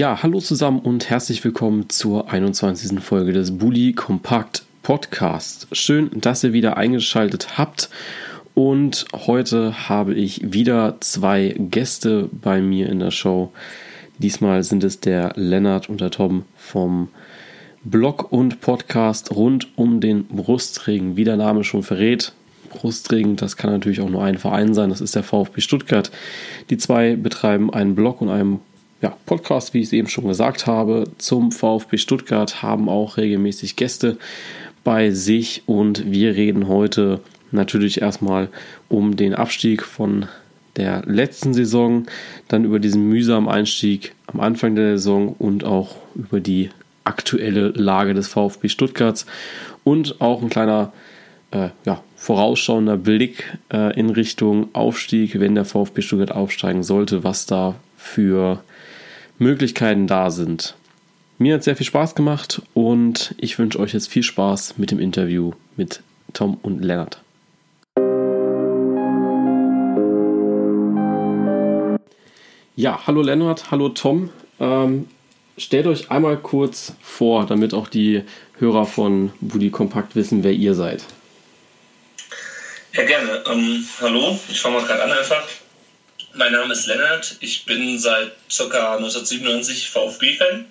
Ja, hallo zusammen und herzlich willkommen zur 21. Folge des Bully Kompakt Podcast. Schön, dass ihr wieder eingeschaltet habt. Und heute habe ich wieder zwei Gäste bei mir in der Show. Diesmal sind es der Lennart und der Tom vom Blog und Podcast rund um den Brustregen. Wie der Name schon verrät, Brustregen, das kann natürlich auch nur ein Verein sein, das ist der VfB Stuttgart. Die zwei betreiben einen Blog und einen ja, Podcast, wie ich es eben schon gesagt habe, zum VfB Stuttgart, haben auch regelmäßig Gäste bei sich und wir reden heute natürlich erstmal um den Abstieg von der letzten Saison, dann über diesen mühsamen Einstieg am Anfang der Saison und auch über die aktuelle Lage des VfB Stuttgarts und auch ein kleiner äh, ja, vorausschauender Blick äh, in Richtung Aufstieg, wenn der VfB Stuttgart aufsteigen sollte, was da für Möglichkeiten da sind. Mir hat sehr viel Spaß gemacht und ich wünsche euch jetzt viel Spaß mit dem Interview mit Tom und Lennart. Ja, hallo Lennart, hallo Tom. Ähm, stellt euch einmal kurz vor, damit auch die Hörer von Budi Kompakt wissen, wer ihr seid. Ja, gerne. Ähm, hallo, ich fange mal gerade an einfach. Mein Name ist Lennart. Ich bin seit ca. 1997 VfB-Fan.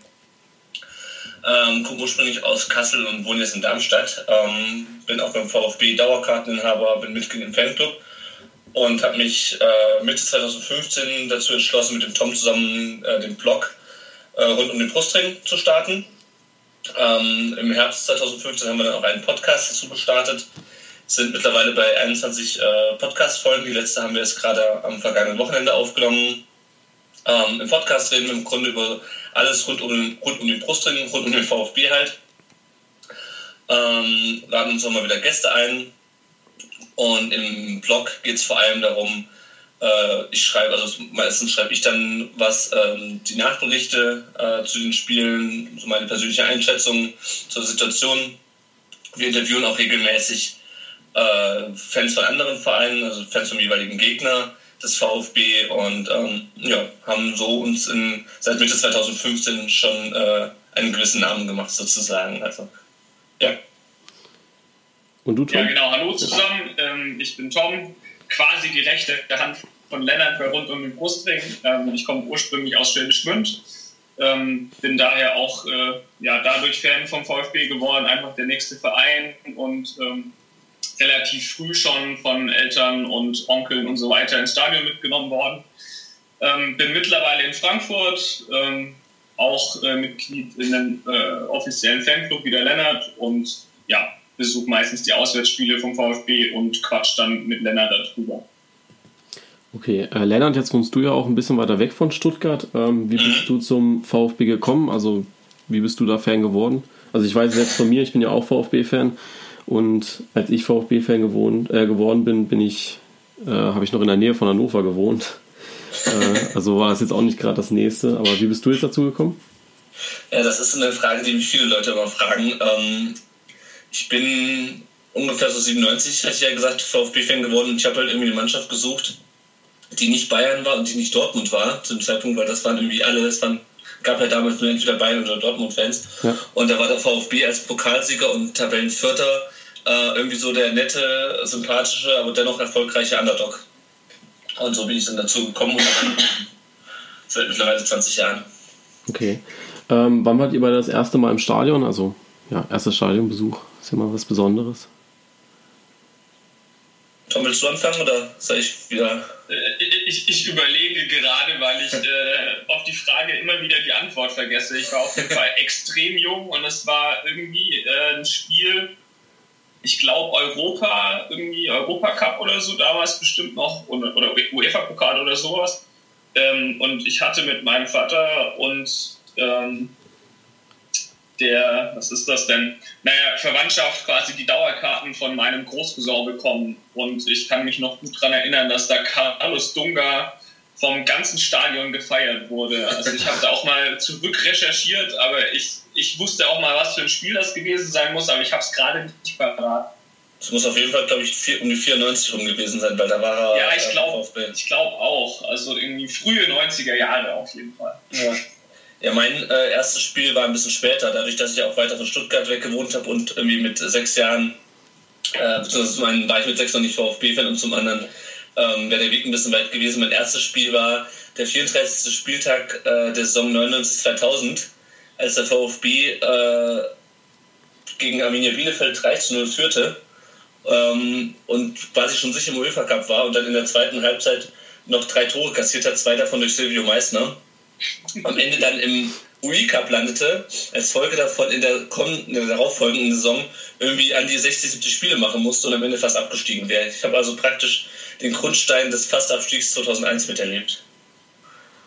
Ähm, komme ursprünglich aus Kassel und wohne jetzt in Darmstadt. Ähm, bin auch beim VfB Dauerkarteninhaber, bin Mitglied im Fanclub und habe mich äh, Mitte 2015 dazu entschlossen, mit dem Tom zusammen äh, den Blog äh, rund um den Brustring zu starten. Ähm, Im Herbst 2015 haben wir dann auch einen Podcast dazu gestartet sind mittlerweile bei 21 äh, Podcast-Folgen. Die letzte haben wir jetzt gerade am vergangenen Wochenende aufgenommen. Ähm, Im Podcast reden wir im Grunde über alles rund um, rund um den Brusttraining, rund um den VfB halt. Ähm, laden uns auch mal wieder Gäste ein. Und im Blog geht es vor allem darum, äh, ich schreibe, also meistens schreibe ich dann was, ähm, die Nachberichte äh, zu den Spielen, so meine persönliche Einschätzung zur Situation. Wir interviewen auch regelmäßig äh, Fans von anderen Vereinen, also Fans vom jeweiligen Gegner des VfB und ähm, ja, haben so uns in, seit Mitte 2015 schon äh, einen gewissen Namen gemacht sozusagen. Also ja. Und du, Tom? Ja, genau. Hallo zusammen. Ähm, ich bin Tom, quasi die rechte Hand von Lennart bei rund um den Brustring. Ähm, ich komme ursprünglich aus Schwäbisch Gmünd. Ähm, bin daher auch äh, ja, dadurch Fan vom VfB geworden, einfach der nächste Verein und ähm, relativ früh schon von Eltern und Onkeln und so weiter ins Stadion mitgenommen worden. Ähm, bin mittlerweile in Frankfurt, ähm, auch äh, Mitglied in einem äh, offiziellen Fanclub wie der Lennart und ja, besuche meistens die Auswärtsspiele vom VfB und quatsch dann mit Lennart darüber. Okay, äh, Lennart, jetzt wohnst du ja auch ein bisschen weiter weg von Stuttgart. Ähm, wie bist mhm. du zum VfB gekommen? Also, wie bist du da Fan geworden? Also, ich weiß jetzt von mir, ich bin ja auch VfB-Fan. Und als ich VfB-Fan äh, geworden bin, bin ich, äh, habe ich noch in der Nähe von Hannover gewohnt. äh, also war das jetzt auch nicht gerade das nächste. Aber wie bist du jetzt dazu gekommen? Ja, das ist eine Frage, die mich viele Leute immer fragen. Ähm, ich bin ungefähr so 97, hatte ich ja gesagt, VfB-Fan geworden und ich habe halt irgendwie eine Mannschaft gesucht, die nicht Bayern war und die nicht Dortmund war zu dem Zeitpunkt, weil das waren irgendwie alle, das waren gab ja damals nur entweder Bayern oder Dortmund-Fans. Ja. Und da war der VfB als Pokalsieger und Tabellenvierter äh, irgendwie so der nette, sympathische, aber dennoch erfolgreiche Underdog. Und so bin ich dann dazu gekommen und seit mittlerweile 20 Jahren. Okay. Ähm, wann wart ihr bei das erste Mal im Stadion? Also, ja, erster Stadionbesuch ist ja mal was Besonderes. Tom, willst du anfangen oder soll ich wieder? Äh, ich, ich überlege gerade, weil ich äh, auf die Frage immer wieder die Antwort vergesse. Ich war auf jeden Fall extrem jung und es war irgendwie äh, ein Spiel, ich glaube Europa, irgendwie Europacup oder so damals bestimmt noch oder, oder UEFA-Pokal oder sowas. Ähm, und ich hatte mit meinem Vater und ähm, der, was ist das denn? Naja, Verwandtschaft quasi die Dauerkarten von meinem Großcousin bekommen. Und ich kann mich noch gut daran erinnern, dass da Carlos Dunga vom ganzen Stadion gefeiert wurde. Also ich habe da auch mal zurück recherchiert, aber ich, ich wusste auch mal, was für ein Spiel das gewesen sein muss, aber ich habe es gerade nicht parat. Es muss auf jeden Fall, glaube ich, vier, um die 94 rum gewesen sein, weil da war er. Ja, ich glaube ich glaub auch. Also irgendwie frühe 90er Jahre auf jeden Fall. Ja. Ja, mein äh, erstes Spiel war ein bisschen später, dadurch, dass ich auch weiter von Stuttgart weg gewohnt habe und irgendwie mit sechs Jahren, äh, beziehungsweise zum einen war ich mit sechs noch nicht VfB-Fan und zum anderen ähm, wäre der Weg ein bisschen weit gewesen. Mein erstes Spiel war der 34. Spieltag äh, der Saison 99-2000, als der VfB äh, gegen Arminia Bielefeld 3 0 führte ähm, und quasi schon sicher im UEFA Cup war und dann in der zweiten Halbzeit noch drei Tore kassiert hat, zwei davon durch Silvio Meissner. Am Ende dann im UI Cup landete, als Folge davon in der, in der darauffolgenden Saison irgendwie an die 60, 70 Spiele machen musste und am Ende fast abgestiegen wäre. Ich habe also praktisch den Grundstein des Fastabstiegs 2001 miterlebt.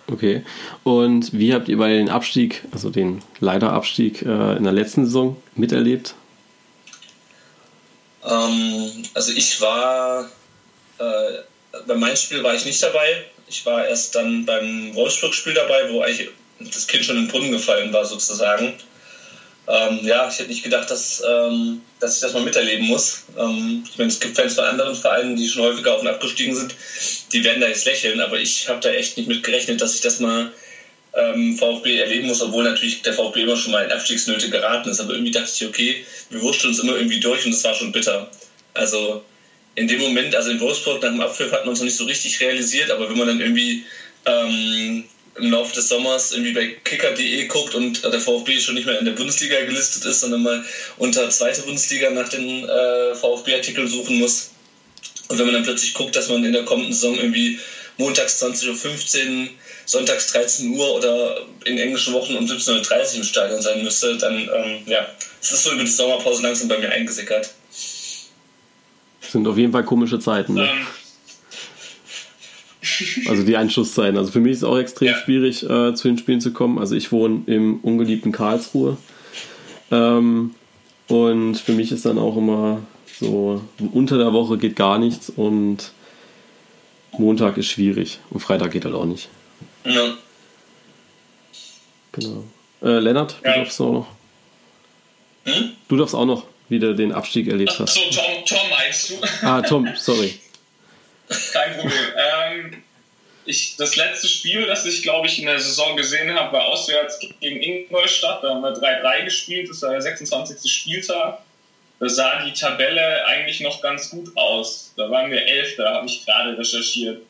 Okay. Und wie habt ihr bei den Abstieg, also den Leiderabstieg äh, in der letzten Saison miterlebt? Ähm, also ich war äh, bei meinem Spiel war ich nicht dabei. Ich war erst dann beim Wolfsburg-Spiel dabei, wo eigentlich das Kind schon in den Brunnen gefallen war sozusagen. Ähm, ja, ich hätte nicht gedacht, dass, ähm, dass ich das mal miterleben muss. Ähm, ich meine, es gibt Fans von anderen Vereinen, die schon häufiger auf und abgestiegen sind, die werden da jetzt lächeln, aber ich habe da echt nicht mit gerechnet, dass ich das mal ähm, VfB erleben muss, obwohl natürlich der VfB immer schon mal in Abstiegsnöte geraten ist. Aber irgendwie dachte ich, okay, wir wurschen uns immer irgendwie durch und das war schon bitter. Also in dem Moment, also in Wolfsburg nach dem Abpfiff hat man es noch nicht so richtig realisiert, aber wenn man dann irgendwie ähm, im Laufe des Sommers irgendwie bei kicker.de guckt und der VfB schon nicht mehr in der Bundesliga gelistet ist, sondern mal unter zweite Bundesliga nach den äh, VfB-Artikeln suchen muss. Und wenn man dann plötzlich guckt, dass man in der kommenden Saison irgendwie montags 20.15 Uhr, sonntags 13 Uhr oder in englischen Wochen um 17.30 Uhr im Stadion sein müsste, dann, ähm, ja, es ist so über die Sommerpause langsam bei mir eingesickert. Sind auf jeden Fall komische Zeiten. Ne? Ähm, also die Einschusszeiten. Also für mich ist es auch extrem ja. schwierig, äh, zu den Spielen zu kommen. Also ich wohne im ungeliebten Karlsruhe. Ähm, und für mich ist dann auch immer so, unter der Woche geht gar nichts und Montag ist schwierig und Freitag geht halt auch nicht. Ja. Genau. Äh, Lennart, ja. du darfst auch noch. Hm? Du darfst auch noch wieder den Abstieg erlebt hast. So, Tom, Tom meinst du? Ah, Tom, sorry. Kein Problem. Ähm, ich, das letzte Spiel, das ich, glaube ich, in der Saison gesehen habe, war auswärts gegen Ingolstadt. Da haben wir 3-3 gespielt. Das war der 26. Spieltag. Da sah die Tabelle eigentlich noch ganz gut aus. Da waren wir Elfter, habe ich gerade recherchiert.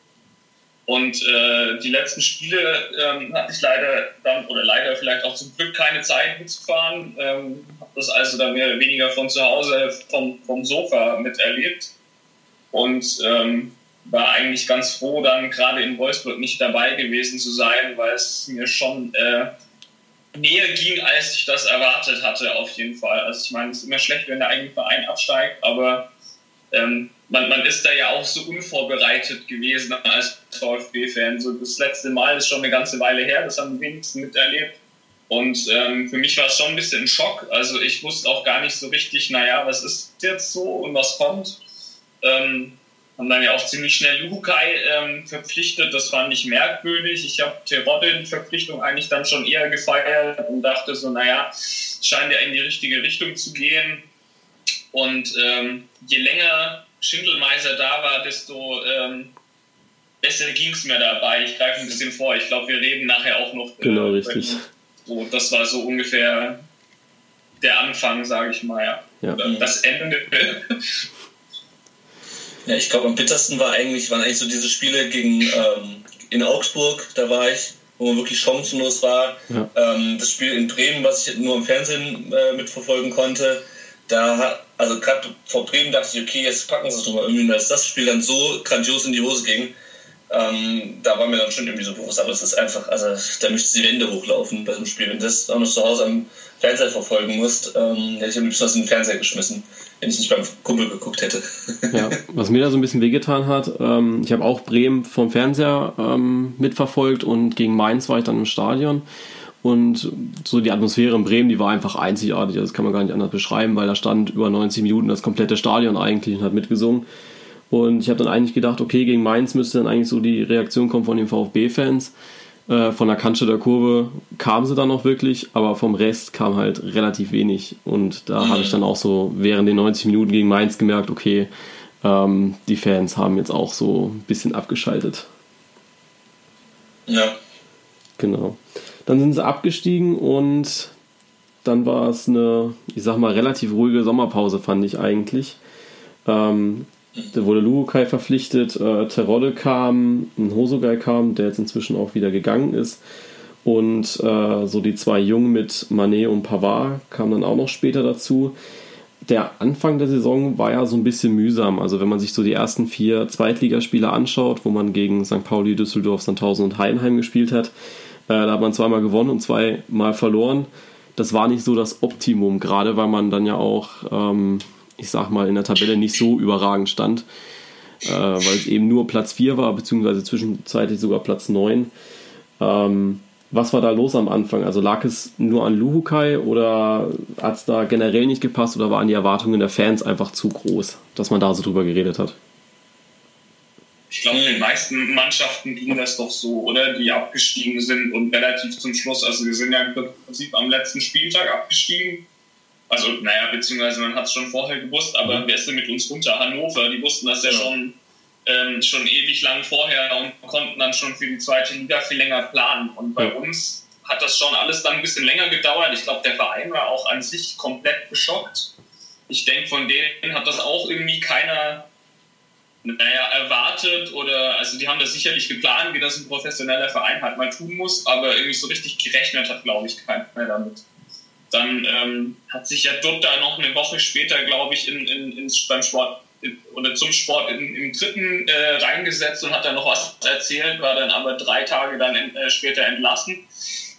Und äh, die letzten Spiele ähm, hatte ich leider dann, oder leider vielleicht auch zum Glück keine Zeit mitzufahren. Ähm, habe das also dann mehr oder weniger von zu Hause vom, vom Sofa miterlebt. Und ähm, war eigentlich ganz froh, dann gerade in Wolfsburg nicht dabei gewesen zu sein, weil es mir schon äh, näher ging, als ich das erwartet hatte, auf jeden Fall. Also ich meine, es ist immer schlecht, wenn der eigene Verein absteigt, aber ähm, man, man ist da ja auch so unvorbereitet gewesen als VfB-Fan. So das letzte Mal ist schon eine ganze Weile her, das haben wir wenigstens miterlebt. Und ähm, für mich war es schon ein bisschen ein Schock. Also ich wusste auch gar nicht so richtig, naja, was ist jetzt so und was kommt. Ähm, haben dann ja auch ziemlich schnell Lukai ähm, verpflichtet. Das fand ich merkwürdig. Ich habe Terodde die Verpflichtung eigentlich dann schon eher gefeiert und dachte so, naja, scheint ja in die richtige Richtung zu gehen. Und ähm, je länger Schindelmeiser da war, desto ähm, besser ging es mir dabei. Ich greife ein bisschen vor. Ich glaube, wir reden nachher auch noch. Äh, genau, richtig. So, das war so ungefähr der Anfang, sage ich mal. Ja. ja. Das Ende. Ja, ich glaube, am bittersten war eigentlich, waren eigentlich so diese Spiele gegen ähm, in Augsburg, da war ich, wo man wirklich chancenlos war. Ja. Ähm, das Spiel in Bremen, was ich nur im Fernsehen äh, mitverfolgen konnte, da hat, also gerade vor Bremen dachte ich, okay, jetzt packen sie es nochmal irgendwie, dass das Spiel dann so grandios in die Hose ging. Ähm, da war mir dann schon irgendwie so bewusst, aber es ist einfach, also da müsste die Wände hochlaufen bei so einem Spiel. Wenn das auch noch zu Hause am Fernseher verfolgen musst, ähm, hätte ich am liebsten in den Fernseher geschmissen wenn ich nicht beim Kumpel geguckt hätte. ja, was mir da so ein bisschen wehgetan hat, ähm, ich habe auch Bremen vom Fernseher ähm, mitverfolgt und gegen Mainz war ich dann im Stadion. Und so die Atmosphäre in Bremen, die war einfach einzigartig. Das kann man gar nicht anders beschreiben, weil da stand über 90 Minuten das komplette Stadion eigentlich und hat mitgesungen. Und ich habe dann eigentlich gedacht, okay, gegen Mainz müsste dann eigentlich so die Reaktion kommen von den VfB-Fans. Äh, von der Kantsche der Kurve kam sie dann noch wirklich, aber vom Rest kam halt relativ wenig. Und da mhm. habe ich dann auch so während den 90 Minuten gegen Mainz gemerkt, okay, ähm, die Fans haben jetzt auch so ein bisschen abgeschaltet. Ja. Genau. Dann sind sie abgestiegen und dann war es eine, ich sag mal, relativ ruhige Sommerpause, fand ich eigentlich. Ähm, da wurde Luhukai verpflichtet, äh, Terodde kam, ein Hosogai kam, der jetzt inzwischen auch wieder gegangen ist. Und äh, so die zwei Jungen mit Manet und Pavard kamen dann auch noch später dazu. Der Anfang der Saison war ja so ein bisschen mühsam. Also wenn man sich so die ersten vier Zweitligaspiele anschaut, wo man gegen St. Pauli, Düsseldorf, Sandhausen und Heidenheim gespielt hat, äh, da hat man zweimal gewonnen und zweimal verloren. Das war nicht so das Optimum, gerade weil man dann ja auch, ähm, ich sag mal, in der Tabelle nicht so überragend stand, äh, weil es eben nur Platz 4 war, beziehungsweise zwischenzeitlich sogar Platz 9. Ähm, was war da los am Anfang? Also lag es nur an Luhukai oder hat es da generell nicht gepasst oder waren die Erwartungen der Fans einfach zu groß, dass man da so drüber geredet hat? Ich glaube, den meisten Mannschaften ging das doch so, oder? Die abgestiegen sind und relativ zum Schluss, also wir sind ja im Prinzip am letzten Spieltag abgestiegen. Also, naja, beziehungsweise man hat es schon vorher gewusst, aber mhm. wer ist denn mit uns runter? Hannover, die wussten das ja, ja. schon ähm, schon ewig lang vorher und konnten dann schon für die zweite Liga viel länger planen. Und bei ja. uns hat das schon alles dann ein bisschen länger gedauert. Ich glaube, der Verein war auch an sich komplett geschockt. Ich denke, von denen hat das auch irgendwie keiner naja, erwartet oder, also die haben das sicherlich geplant, wie das ein professioneller Verein halt mal tun muss, aber irgendwie so richtig gerechnet hat, glaube ich, keiner mehr damit. Dann ähm, hat sich ja Dutta noch eine Woche später, glaube ich, in, in, ins, beim Sport oder zum Sport in, im dritten äh, reingesetzt und hat dann noch was erzählt, war dann aber drei Tage dann in, äh, später entlassen.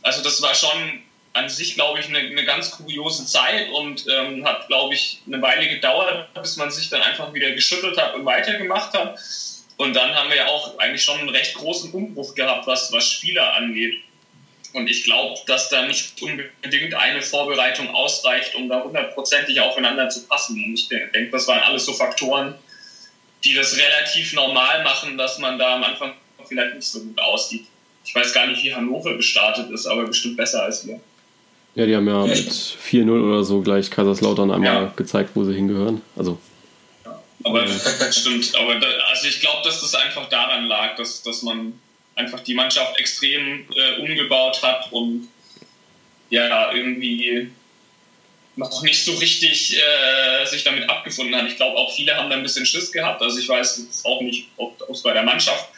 Also das war schon an sich, glaube ich, eine, eine ganz kuriose Zeit und ähm, hat, glaube ich, eine Weile gedauert, bis man sich dann einfach wieder geschüttelt hat und weitergemacht hat. Und dann haben wir ja auch eigentlich schon einen recht großen Umbruch gehabt, was, was Spieler angeht. Und ich glaube, dass da nicht unbedingt eine Vorbereitung ausreicht, um da hundertprozentig aufeinander zu passen. Und ich denke, das waren alles so Faktoren, die das relativ normal machen, dass man da am Anfang vielleicht nicht so gut aussieht. Ich weiß gar nicht, wie Hannover gestartet ist, aber bestimmt besser als wir. Ja, die haben ja mit 4-0 oder so gleich Kaiserslautern einmal ja. gezeigt, wo sie hingehören. Also. Ja, aber das stimmt. Aber da, also ich glaube, dass das einfach daran lag, dass, dass man einfach die Mannschaft extrem äh, umgebaut hat und ja, irgendwie noch nicht so richtig äh, sich damit abgefunden hat. Ich glaube, auch viele haben da ein bisschen Schiss gehabt. Also ich weiß jetzt auch nicht, ob es bei der Mannschaft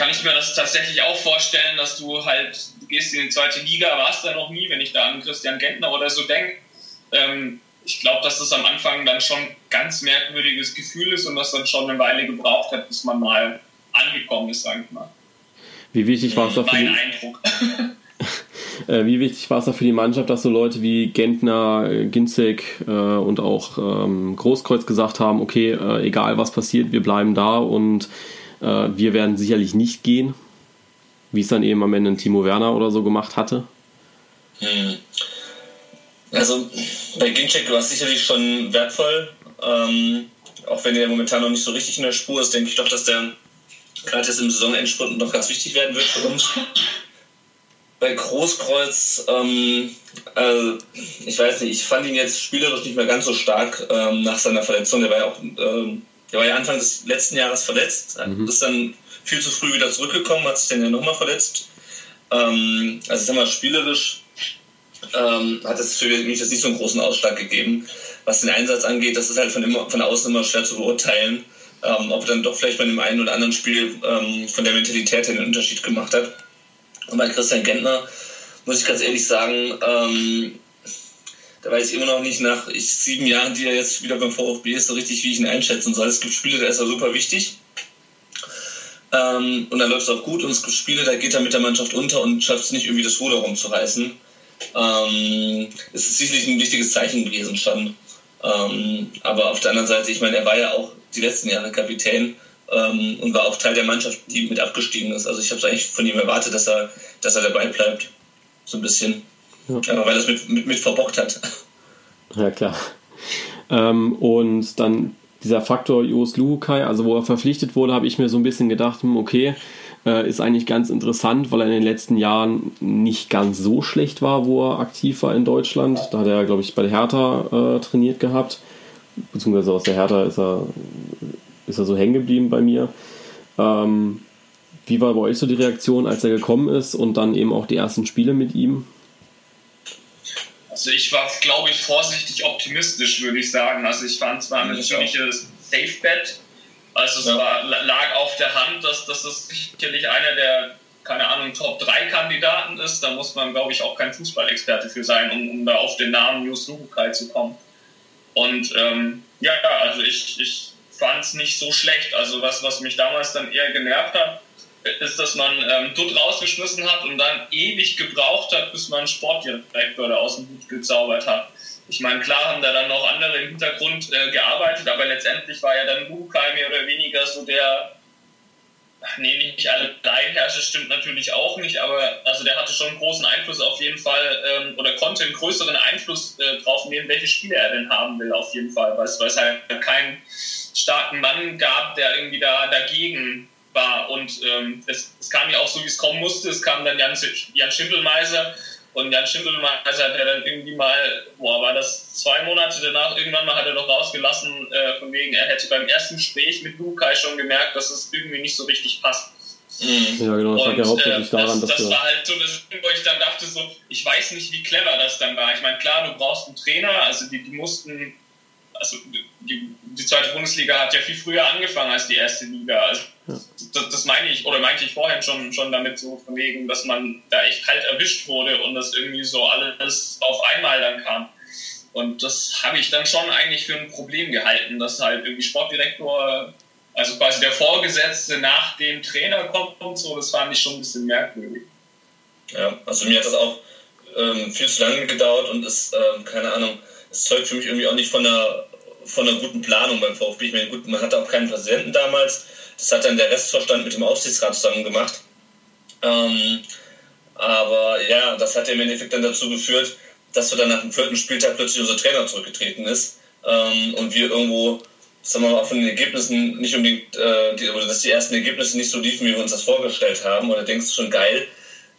kann ich mir das tatsächlich auch vorstellen, dass du halt, du gehst in die zweite Liga, warst da noch nie, wenn ich da an Christian Gentner oder so denke. Ähm, ich glaube, dass das am Anfang dann schon ganz merkwürdiges Gefühl ist und das dann schon eine Weile gebraucht hat, bis man mal angekommen ist, sage ich mal. Wie wichtig war es da für mein Eindruck. Äh, wie wichtig war es da für die Mannschaft, dass so Leute wie Gentner, äh, Ginzek äh, und auch ähm, Großkreuz gesagt haben, okay, egal was passiert, wir bleiben da und wir werden sicherlich nicht gehen, wie es dann eben am Ende Timo Werner oder so gemacht hatte. Hm. Also bei Ginczek war es sicherlich schon wertvoll, ähm, auch wenn er momentan noch nicht so richtig in der Spur ist, denke ich doch, dass der gerade jetzt im Saisonendspurt noch ganz wichtig werden wird für uns. Bei Großkreuz, ähm, also ich weiß nicht, ich fand ihn jetzt spielerisch nicht mehr ganz so stark ähm, nach seiner Verletzung. Der war ja auch ähm, der war ja Anfang des letzten Jahres verletzt, mhm. ist dann viel zu früh wieder zurückgekommen, hat sich dann ja nochmal verletzt. Ähm, also ich sag mal, spielerisch ähm, hat es für mich das nicht so einen großen Ausschlag gegeben. Was den Einsatz angeht, das ist halt von, immer, von außen immer schwer zu beurteilen, ähm, ob er dann doch vielleicht bei dem einen oder anderen Spiel ähm, von der Mentalität her den Unterschied gemacht hat. Und bei Christian Gentner muss ich ganz ehrlich sagen, ähm, da weiß ich immer noch nicht nach ich, sieben Jahren, die er jetzt wieder beim VfB ist, so richtig, wie ich ihn einschätzen soll. Es gibt Spiele, da ist er super wichtig. Ähm, und dann läuft es auch gut. Und es gibt Spiele, da geht er mit der Mannschaft unter und schafft es nicht, irgendwie das Ruder rumzureißen. Ähm, es ist sicherlich ein wichtiges Zeichen gewesen schon. Ähm, aber auf der anderen Seite, ich meine, er war ja auch die letzten Jahre Kapitän ähm, und war auch Teil der Mannschaft, die mit abgestiegen ist. Also ich habe es eigentlich von ihm erwartet, dass er, dass er dabei bleibt. So ein bisschen. Ja. Aber weil er es mit, mit, mit verbockt hat. Ja, klar. Ähm, und dann dieser Faktor Jos Luhukai, also wo er verpflichtet wurde, habe ich mir so ein bisschen gedacht, hm, okay, äh, ist eigentlich ganz interessant, weil er in den letzten Jahren nicht ganz so schlecht war, wo er aktiv war in Deutschland. Da hat er, glaube ich, bei der Hertha äh, trainiert gehabt. Beziehungsweise aus der Hertha ist er, ist er so hängen geblieben bei mir. Ähm, wie war bei euch so die Reaktion, als er gekommen ist und dann eben auch die ersten Spiele mit ihm? Also ich war, glaube ich, vorsichtig optimistisch, würde ich sagen. Also ich fand es war ein ziemliches Safe-Bet. Also es ja. war, lag auf der Hand, dass, dass das sicherlich einer der, keine Ahnung, Top-3-Kandidaten ist. Da muss man, glaube ich, auch kein Fußballexperte für sein, um, um da auf den Namen Jus Luhukai zu kommen. Und ähm, ja, also ich, ich fand es nicht so schlecht. Also was, was mich damals dann eher genervt hat, ist, dass man ähm, Dutt rausgeschmissen hat und dann ewig gebraucht hat, bis man Sportdirektor da aus dem Hut gezaubert hat. Ich meine, klar haben da dann noch andere im Hintergrund äh, gearbeitet, aber letztendlich war ja dann Bukai mehr oder weniger so der, ach nee, nicht alle Alleinherrscher stimmt natürlich auch nicht, aber also der hatte schon einen großen Einfluss auf jeden Fall ähm, oder konnte einen größeren Einfluss äh, drauf nehmen, welche Spiele er denn haben will, auf jeden Fall, weil es halt keinen starken Mann gab, der irgendwie da dagegen war. Und ähm, es, es, kam ja auch so, wie es kommen musste. Es kam dann Jan, Jan Schimpelmeiser und Jan Schimpelmeiser hat ja dann irgendwie mal, boah, war das zwei Monate danach, irgendwann mal hat er doch rausgelassen, äh, von wegen, er hätte beim ersten Gespräch mit Lukai schon gemerkt, dass es irgendwie nicht so richtig passt. Mhm. Ja, genau, das lag ja hauptsächlich äh, daran, das, dass das war halt so das wo ich dann dachte so, ich weiß nicht, wie clever das dann war. Ich meine, klar, du brauchst einen Trainer, also die, die mussten also die, die, zweite Bundesliga hat ja viel früher angefangen als die erste Liga. Also das, das, meine ich, oder meinte ich vorhin schon, schon damit so von wegen, dass man da echt kalt erwischt wurde und das irgendwie so alles auf einmal dann kam. Und das habe ich dann schon eigentlich für ein Problem gehalten, dass halt irgendwie Sportdirektor, also quasi der Vorgesetzte nach dem Trainer kommt und so, das fand ich schon ein bisschen merkwürdig. Ja, also mir hat das auch ähm, viel zu lange gedauert und ist, ähm, keine Ahnung, es zeugt für mich irgendwie auch nicht von einer, von einer guten Planung beim VfB. Ich meine, gut, man hatte auch keinen Präsidenten damals, das hat dann der Restvorstand mit dem Aufsichtsrat zusammen gemacht. Ähm, aber ja, das hat ja im Endeffekt dann dazu geführt, dass wir dann nach dem vierten Spieltag plötzlich unser Trainer zurückgetreten ist ähm, und wir irgendwo, sagen wir mal, von den Ergebnissen nicht unbedingt, äh, die, dass die ersten Ergebnisse nicht so liefen, wie wir uns das vorgestellt haben. Und da denkst du schon geil,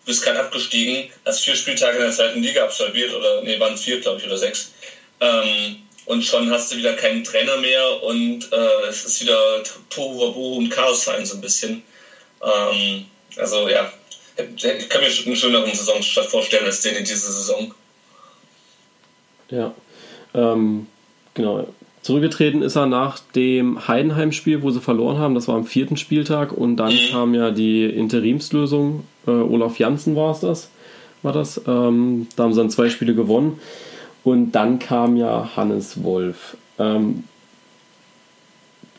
du bist gerade abgestiegen, hast vier Spieltage in der zweiten Liga absolviert, oder nee, waren vier, glaube ich, oder sechs. Ähm, und schon hast du wieder keinen Trainer mehr und äh, es ist wieder Tohu und Chaos sein so ein bisschen. Ähm, also ja, ich kann mir einen schöneren Saisonstart vorstellen als den in dieser Saison. Ja, ähm, genau. Zurückgetreten ist er nach dem Heidenheim-Spiel, wo sie verloren haben. Das war am vierten Spieltag und dann mhm. kam ja die Interimslösung. Äh, Olaf Janssen war es das, war das. Ähm, da haben sie dann zwei Spiele gewonnen. Und dann kam ja Hannes Wolf. Ähm,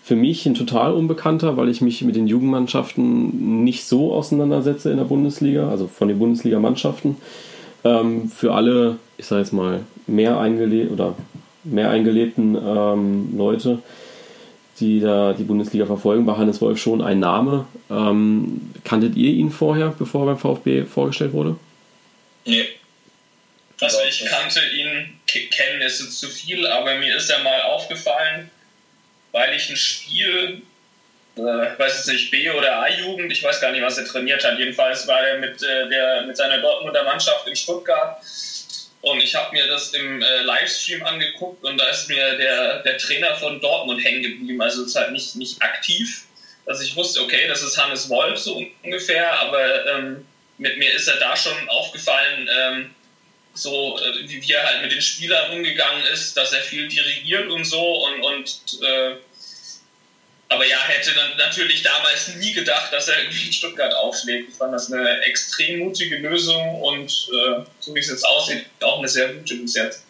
für mich ein total Unbekannter, weil ich mich mit den Jugendmannschaften nicht so auseinandersetze in der Bundesliga, also von den Bundesligamannschaften. Ähm, für alle, ich sage jetzt mal, mehr eingelebt oder mehr eingelebten ähm, Leute, die da die Bundesliga verfolgen, war Hannes Wolf schon ein Name. Ähm, kanntet ihr ihn vorher, bevor er beim VfB vorgestellt wurde? Nee. Also ich kannte ihn, kennen ist jetzt zu viel, aber mir ist er mal aufgefallen, weil ich ein Spiel, äh, weiß jetzt nicht, B- oder A-Jugend, ich weiß gar nicht, was er trainiert hat. Jedenfalls war er mit, äh, der, mit seiner Dortmunder Mannschaft in Stuttgart und ich habe mir das im äh, Livestream angeguckt und da ist mir der, der Trainer von Dortmund hängen geblieben. Also es ist halt nicht, nicht aktiv. Also ich wusste, okay, das ist Hannes Wolf so ungefähr, aber ähm, mit mir ist er da schon aufgefallen, ähm, so äh, wie, wie er halt mit den Spielern umgegangen ist, dass er viel dirigiert und so und, und äh, aber ja, hätte dann natürlich damals nie gedacht, dass er irgendwie in Stuttgart aufschlägt. Ich fand das eine extrem mutige Lösung und äh, so wie es jetzt aussieht, auch eine sehr gute bis jetzt.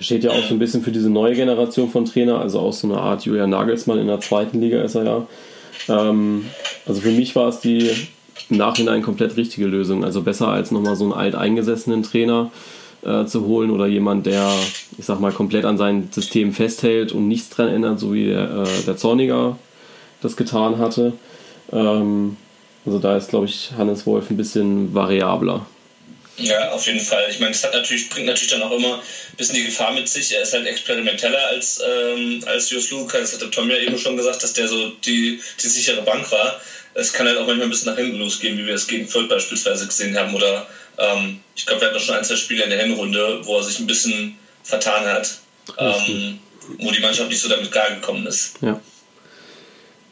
Steht ja auch so ein bisschen für diese neue Generation von Trainer, also auch so eine Art Julian Nagelsmann in der zweiten Liga ist er ja. Ähm, also für mich war es die im Nachhinein komplett richtige Lösung. Also besser als nochmal so einen alteingesessenen Trainer äh, zu holen oder jemand, der, ich sag mal, komplett an seinem System festhält und nichts dran ändert, so wie der, äh, der Zorniger das getan hatte. Ähm, also da ist, glaube ich, Hannes Wolf ein bisschen variabler. Ja, auf jeden Fall. Ich meine, das hat natürlich, bringt natürlich dann auch immer ein bisschen die Gefahr mit sich. Er ist halt experimenteller als, ähm, als Jus Luca. Das hat Tom ja eben schon gesagt, dass der so die, die sichere Bank war. Es kann halt auch manchmal ein bisschen nach hinten losgehen, wie wir es gegen Fürth beispielsweise gesehen haben. Oder ähm, ich glaube, wir hatten auch schon ein, zwei Spiele in der Hinrunde, wo er sich ein bisschen vertan hat. Ähm, wo die Mannschaft nicht so damit gar gekommen ist. Ja.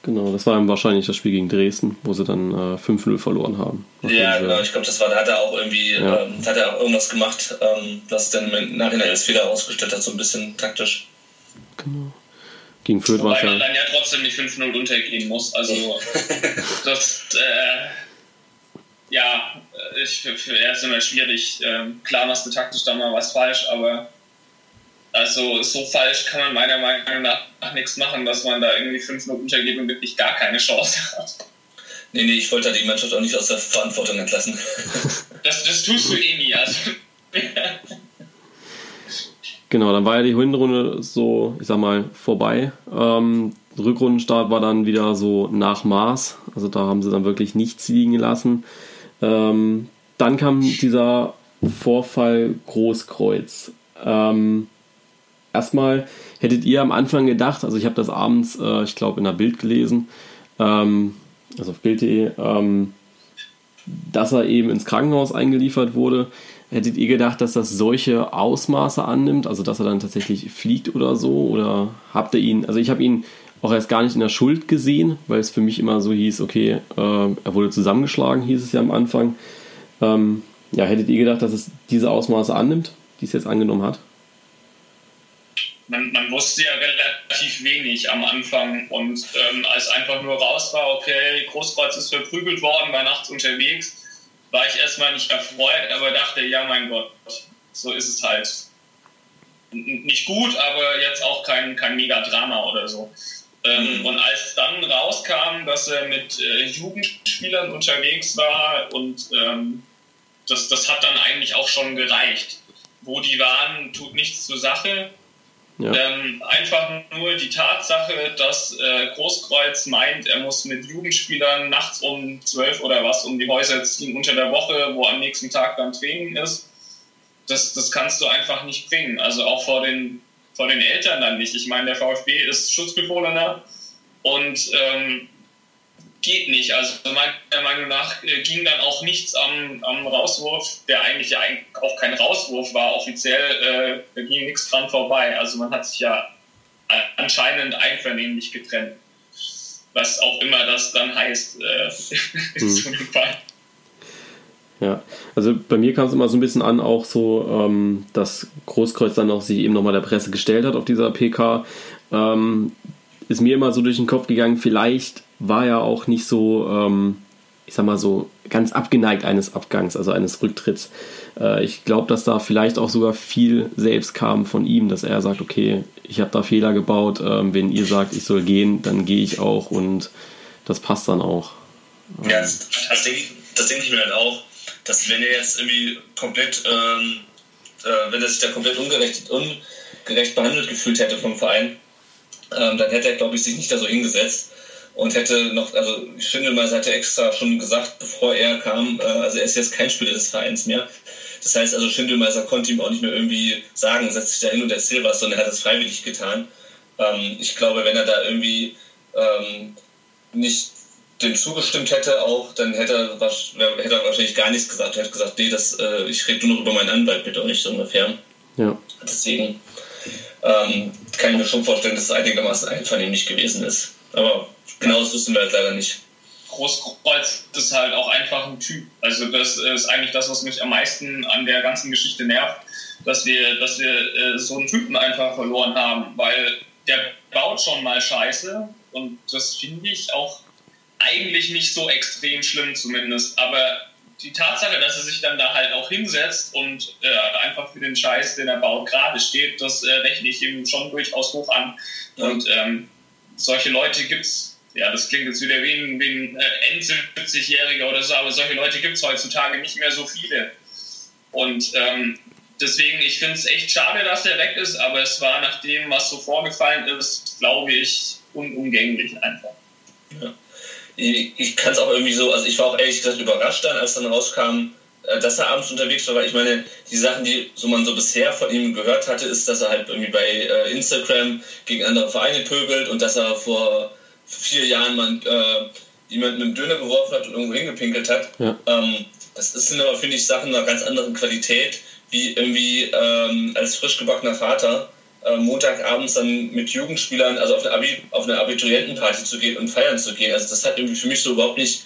Genau, das war wahrscheinlich das Spiel gegen Dresden, wo sie dann äh, 5-0 verloren haben. Ja, genau, ich glaube, das war, da hat er auch irgendwie, ja. ähm, hat er auch irgendwas gemacht, ähm, was dann im Nachhinein als Fehler ausgestellt hat, so ein bisschen taktisch. Genau. Gegen Fürth war es ja. man dann ja trotzdem nicht 5-0 untergehen muss. Also, das, äh, ja, ich, für, für er ist immer schwierig. Ähm, klar machst du taktisch da mal was falsch, aber also so falsch kann man meiner Meinung nach nichts machen, dass man da irgendwie fünf Minuten untergeht und wirklich gar keine Chance hat. Nee, nee, ich wollte da die Mannschaft auch nicht aus der Verantwortung entlassen. Das, das tust du eh nie. Also. Genau, dann war ja die Hinrunde so, ich sag mal, vorbei. Ähm, Rückrundenstart war dann wieder so nach Maß. Also da haben sie dann wirklich nichts liegen gelassen. Ähm, dann kam dieser Vorfall Großkreuz. Ähm, erstmal hättet ihr am Anfang gedacht, also ich habe das abends, äh, ich glaube, in der Bild gelesen, ähm, also auf Bild.de, ähm, dass er eben ins Krankenhaus eingeliefert wurde. Hättet ihr gedacht, dass das solche Ausmaße annimmt, also dass er dann tatsächlich fliegt oder so? Oder habt ihr ihn, also ich habe ihn auch erst gar nicht in der Schuld gesehen, weil es für mich immer so hieß, okay, äh, er wurde zusammengeschlagen, hieß es ja am Anfang. Ähm, ja, hättet ihr gedacht, dass es diese Ausmaße annimmt, die es jetzt angenommen hat? man, man wusste ja relativ wenig am Anfang und ähm, als einfach nur raus war, okay, Großkreuz ist verprügelt worden, war nachts unterwegs, war ich erstmal nicht erfreut, aber dachte, ja mein Gott, so ist es halt. Nicht gut, aber jetzt auch kein, kein Mega-Drama oder so. Ähm, mhm. Und als dann rauskam, dass er mit äh, Jugendspielern unterwegs war und ähm, das, das hat dann eigentlich auch schon gereicht. Wo die waren, tut nichts zur Sache. Ja. Ähm, einfach nur die Tatsache, dass äh, Großkreuz meint, er muss mit Jugendspielern nachts um zwölf oder was um die Häuser ziehen unter der Woche, wo am nächsten Tag dann Training ist. Das, das kannst du einfach nicht bringen. Also auch vor den, vor den Eltern dann nicht. Ich meine, der VfB ist Schutzbefohlener und ähm, geht nicht. Also meiner Meinung nach äh, ging dann auch nichts am, am Rauswurf, der eigentlich ja auch kein Rauswurf war offiziell, äh, da ging nichts dran vorbei. Also man hat sich ja anscheinend einvernehmlich getrennt. Was auch immer das dann heißt äh, in so einem Fall. Ja, also bei mir kam es immer so ein bisschen an, auch so, ähm, dass Großkreuz dann auch sich eben nochmal der Presse gestellt hat auf dieser PK. Ähm, ist mir immer so durch den Kopf gegangen, vielleicht war ja auch nicht so, ähm, ich sag mal so, ganz abgeneigt eines Abgangs, also eines Rücktritts. Äh, ich glaube, dass da vielleicht auch sogar viel selbst kam von ihm, dass er sagt, okay, ich habe da Fehler gebaut, ähm, wenn ihr sagt, ich soll gehen, dann gehe ich auch und das passt dann auch. Ja, das, das denke ich, denk ich mir halt auch, dass wenn er jetzt irgendwie komplett, ähm, äh, wenn er sich da komplett ungerecht, ungerecht behandelt gefühlt hätte vom Verein, ähm, dann hätte er, glaube ich, sich nicht da so hingesetzt und hätte noch, also Schindelmeiser hatte extra schon gesagt, bevor er kam, äh, also er ist jetzt kein Spieler des Vereins mehr. Das heißt also, Schindelmeiser konnte ihm auch nicht mehr irgendwie sagen, setz dich da hin und erzähl was, sondern er hat es freiwillig getan. Ähm, ich glaube, wenn er da irgendwie ähm, nicht dem zugestimmt hätte, auch, dann hätte er, hätte er wahrscheinlich gar nichts gesagt. Er hätte gesagt, nee, das, äh, ich rede nur noch über meinen Anwalt mit euch, so ungefähr. Ja. Deswegen ähm, kann ich mir schon vorstellen, dass es einigermaßen einvernehmlich gewesen ist. Aber genau das wissen wir halt leider nicht. Großkreuz ist halt auch einfach ein Typ. Also das ist eigentlich das, was mich am meisten an der ganzen Geschichte nervt, dass wir, dass wir äh, so einen Typen einfach verloren haben, weil der baut schon mal Scheiße und das finde ich auch eigentlich nicht so extrem schlimm zumindest. Aber die Tatsache, dass er sich dann da halt auch hinsetzt und äh, einfach für den Scheiß, den er baut, gerade steht, das äh, rechne ich ihm schon durchaus hoch an. Und ähm, solche Leute gibt es, ja, das klingt jetzt wieder wie ein, wie ein äh, End-70-Jähriger oder so, aber solche Leute gibt es heutzutage nicht mehr so viele. Und ähm, deswegen, ich finde es echt schade, dass der weg ist, aber es war nach dem, was so vorgefallen ist, glaube ich, unumgänglich einfach. Ja. Ich, ich kann es auch irgendwie so, also ich war auch ehrlich gesagt überrascht dann, als dann rauskam, dass er abends unterwegs war, weil ich meine, die Sachen, die so man so bisher von ihm gehört hatte, ist, dass er halt irgendwie bei äh, Instagram gegen andere Vereine pöbelt und dass er vor vier Jahren mal äh, jemanden mit einem Döner geworfen hat und irgendwo hingepinkelt hat. Ja. Ähm, das sind aber, finde ich, Sachen einer ganz anderen Qualität, wie irgendwie ähm, als frisch gebackener Vater äh, Montagabends dann mit Jugendspielern, also auf eine, Abi, auf eine Abiturientenparty zu gehen und feiern zu gehen. Also das hat irgendwie für mich so überhaupt nicht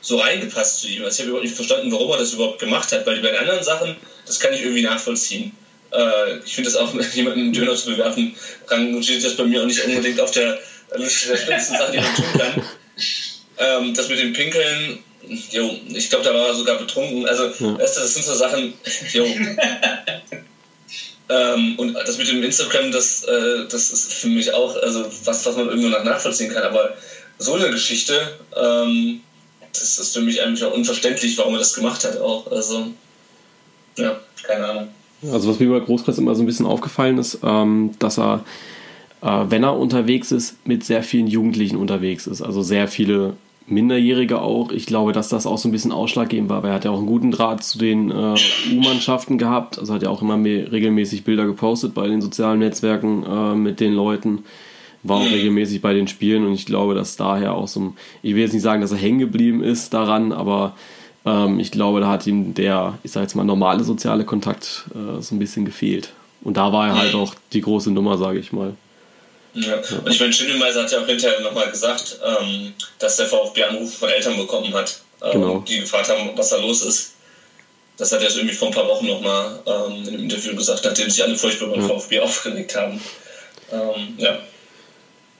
so reingepasst zu ihm. Also ich habe überhaupt nicht verstanden, warum er das überhaupt gemacht hat, weil bei den anderen Sachen, das kann ich irgendwie nachvollziehen. Äh, ich finde das auch, jemanden einen Döner zu bewerfen, rangiert das bei mir auch nicht unbedingt auf der Liste der schlimmsten Sachen, die man tun kann. Ähm, das mit dem Pinkeln, jo, ich glaube, da war er sogar betrunken. Also, ja. weißt du, das sind so Sachen, jo. ähm, und das mit dem Instagram, das, äh, das ist für mich auch, also was, was man irgendwo nachvollziehen kann. Aber so eine Geschichte, ähm, das ist für mich eigentlich auch unverständlich, warum er das gemacht hat auch. Also, ja, keine Ahnung. Also was mir bei Großkreuz immer so ein bisschen aufgefallen ist, ähm, dass er, äh, wenn er unterwegs ist, mit sehr vielen Jugendlichen unterwegs ist. Also sehr viele Minderjährige auch. Ich glaube, dass das auch so ein bisschen ausschlaggebend war, weil er hat ja auch einen guten Draht zu den äh, U-Mannschaften gehabt. Also hat ja auch immer mehr, regelmäßig Bilder gepostet bei den sozialen Netzwerken äh, mit den Leuten. War auch regelmäßig bei den Spielen und ich glaube, dass daher auch so ein, ich will jetzt nicht sagen, dass er hängen geblieben ist daran, aber ähm, ich glaube, da hat ihm der, ich sag jetzt mal, normale soziale Kontakt äh, so ein bisschen gefehlt. Und da war er halt auch die große Nummer, sage ich mal. Ja. Und ich meine, Schindelmeiser hat ja auch hinterher nochmal gesagt, ähm, dass der VfB Anrufe von Eltern bekommen hat, ähm, genau. die gefragt haben, was da los ist. Das hat er jetzt irgendwie vor ein paar Wochen nochmal ähm, in einem Interview gesagt, nachdem sich alle furchtbar beim ja. VfB aufgeregt haben. Ähm, ja.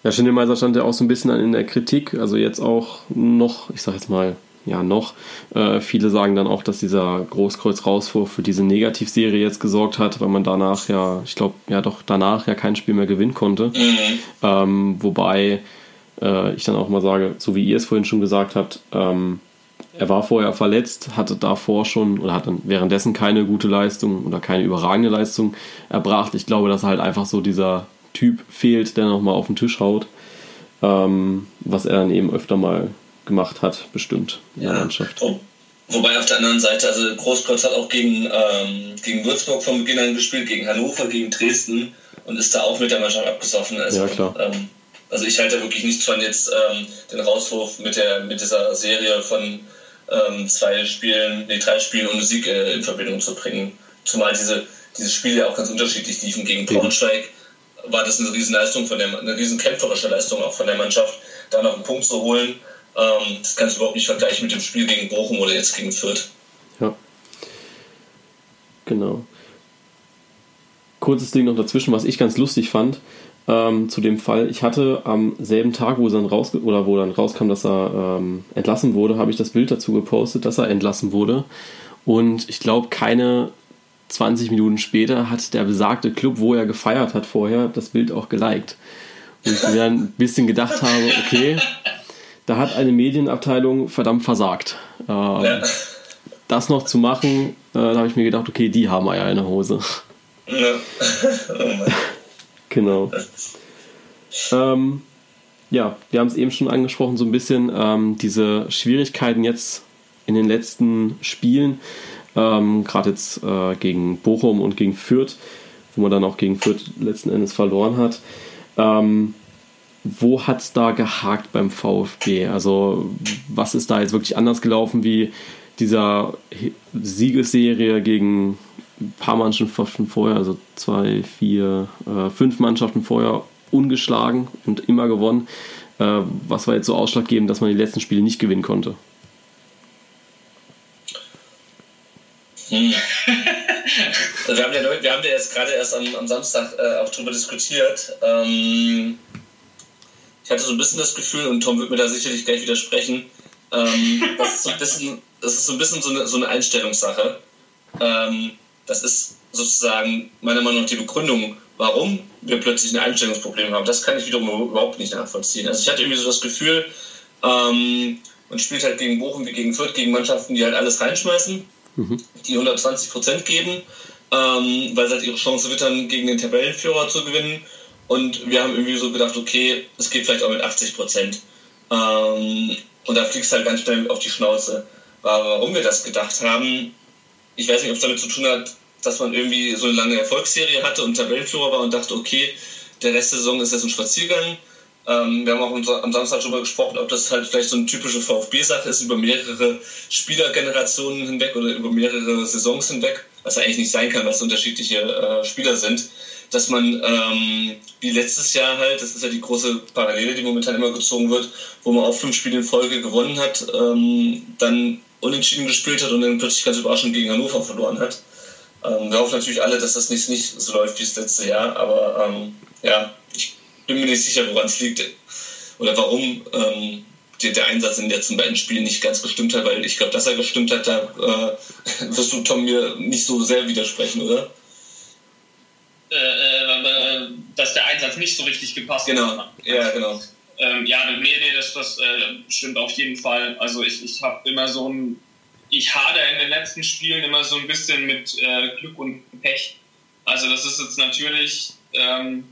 Ja, Schindelmeiser stand ja auch so ein bisschen in der Kritik, also jetzt auch noch, ich sag jetzt mal, ja noch. Äh, viele sagen dann auch, dass dieser Großkreuz-Rauswurf für diese Negativserie jetzt gesorgt hat, weil man danach ja, ich glaube, ja doch danach ja kein Spiel mehr gewinnen konnte. Mhm. Ähm, wobei äh, ich dann auch mal sage, so wie ihr es vorhin schon gesagt habt, ähm, er war vorher verletzt, hatte davor schon oder hat dann währenddessen keine gute Leistung oder keine überragende Leistung erbracht. Ich glaube, dass halt einfach so dieser Typ fehlt, der nochmal auf den Tisch haut, ähm, was er dann eben öfter mal gemacht hat, bestimmt in ja. der Mannschaft. Oh. Wobei auf der anderen Seite, also Großkreuz hat auch gegen, ähm, gegen Würzburg von Beginn an gespielt, gegen Hannover, gegen Dresden und ist da auch mit der Mannschaft abgesoffen. Also, ja, klar. Ähm, also ich halte wirklich nichts von jetzt ähm, den Rauswurf mit, der, mit dieser Serie von ähm, zwei Spielen, nee, drei Spielen ohne Sieg äh, in Verbindung zu bringen. Zumal diese, diese Spiele ja auch ganz unterschiedlich liefen. Gegen Braunschweig war das eine Riesenleistung von der, eine riesen kämpferische Leistung auch von der Mannschaft, da noch einen Punkt zu holen. Ähm, das kannst du überhaupt nicht vergleichen mit dem Spiel gegen Bochum oder jetzt gegen Fürth. Ja. Genau. Kurzes Ding noch dazwischen, was ich ganz lustig fand ähm, zu dem Fall. Ich hatte am selben Tag, wo dann raus oder wo dann rauskam, dass er ähm, entlassen wurde, habe ich das Bild dazu gepostet, dass er entlassen wurde. Und ich glaube, keine 20 Minuten später hat der besagte Club, wo er gefeiert hat vorher, das Bild auch geliked. Und ich mir ein bisschen gedacht habe, okay, da hat eine Medienabteilung verdammt versagt. Ähm, ja. Das noch zu machen, äh, da habe ich mir gedacht, okay, die haben Eier in der Hose. Ja. Oh genau. Ähm, ja, wir haben es eben schon angesprochen, so ein bisschen ähm, diese Schwierigkeiten jetzt in den letzten Spielen, ähm, gerade jetzt äh, gegen Bochum und gegen Fürth, wo man dann auch gegen Fürth letzten Endes verloren hat. Ähm, wo hat es da gehakt beim VfB? Also, was ist da jetzt wirklich anders gelaufen wie dieser Siegesserie gegen ein paar Mannschaften vorher, also zwei, vier, äh, fünf Mannschaften vorher ungeschlagen und immer gewonnen? Äh, was war jetzt so ausschlaggebend, dass man die letzten Spiele nicht gewinnen konnte? Hm. wir, haben ja, wir haben ja jetzt gerade erst am, am Samstag äh, auch darüber diskutiert. Ähm, ich hatte so ein bisschen das Gefühl, und Tom wird mir da sicherlich gleich widersprechen, ähm, das, ist so ein bisschen, das ist so ein bisschen so eine, so eine Einstellungssache. Ähm, das ist sozusagen meiner Meinung nach die Begründung, warum wir plötzlich ein Einstellungsproblem haben. Das kann ich wiederum überhaupt nicht nachvollziehen. Also ich hatte irgendwie so das Gefühl, ähm, man spielt halt gegen Bochum wie gegen Fürth, gegen Mannschaften, die halt alles reinschmeißen, die 120 Prozent geben, ähm, weil sie halt ihre Chance wittern, gegen den Tabellenführer zu gewinnen und wir haben irgendwie so gedacht, okay, es geht vielleicht auch mit 80 Prozent. Ähm, und da fliegst du halt ganz schnell auf die Schnauze. Warum wir das gedacht haben, ich weiß nicht, ob es damit zu tun hat, dass man irgendwie so eine lange Erfolgsserie hatte und Tabellenführer war und dachte, okay, der Rest der Saison ist jetzt ein Spaziergang. Ähm, wir haben auch am Samstag darüber gesprochen, ob das halt vielleicht so eine typische VfB-Sache ist, über mehrere Spielergenerationen hinweg oder über mehrere Saisons hinweg, was ja eigentlich nicht sein kann, weil es unterschiedliche äh, Spieler sind, dass man ähm, wie letztes Jahr halt, das ist ja die große Parallele, die momentan immer gezogen wird, wo man auch fünf Spiele in Folge gewonnen hat, ähm, dann unentschieden gespielt hat und dann plötzlich ganz überraschend gegen Hannover verloren hat. Ähm, wir hoffen natürlich alle, dass das nicht, nicht so läuft wie das letzte Jahr, aber ähm, ja, ich bin mir nicht sicher, woran es liegt oder warum ähm, der, der, Einsatz in den letzten beiden Spielen nicht ganz gestimmt hat, weil ich glaube, dass er gestimmt hat, da äh, wirst du Tom mir nicht so sehr widersprechen, oder? Äh, äh, dass der Einsatz nicht so richtig gepasst genau. hat. Genau, ja, genau. Ähm, ja, nee, nee, das, das äh, stimmt auf jeden Fall. Also ich, ich habe immer so ein, ich hader in den letzten Spielen immer so ein bisschen mit äh, Glück und Pech. Also das ist jetzt natürlich ähm,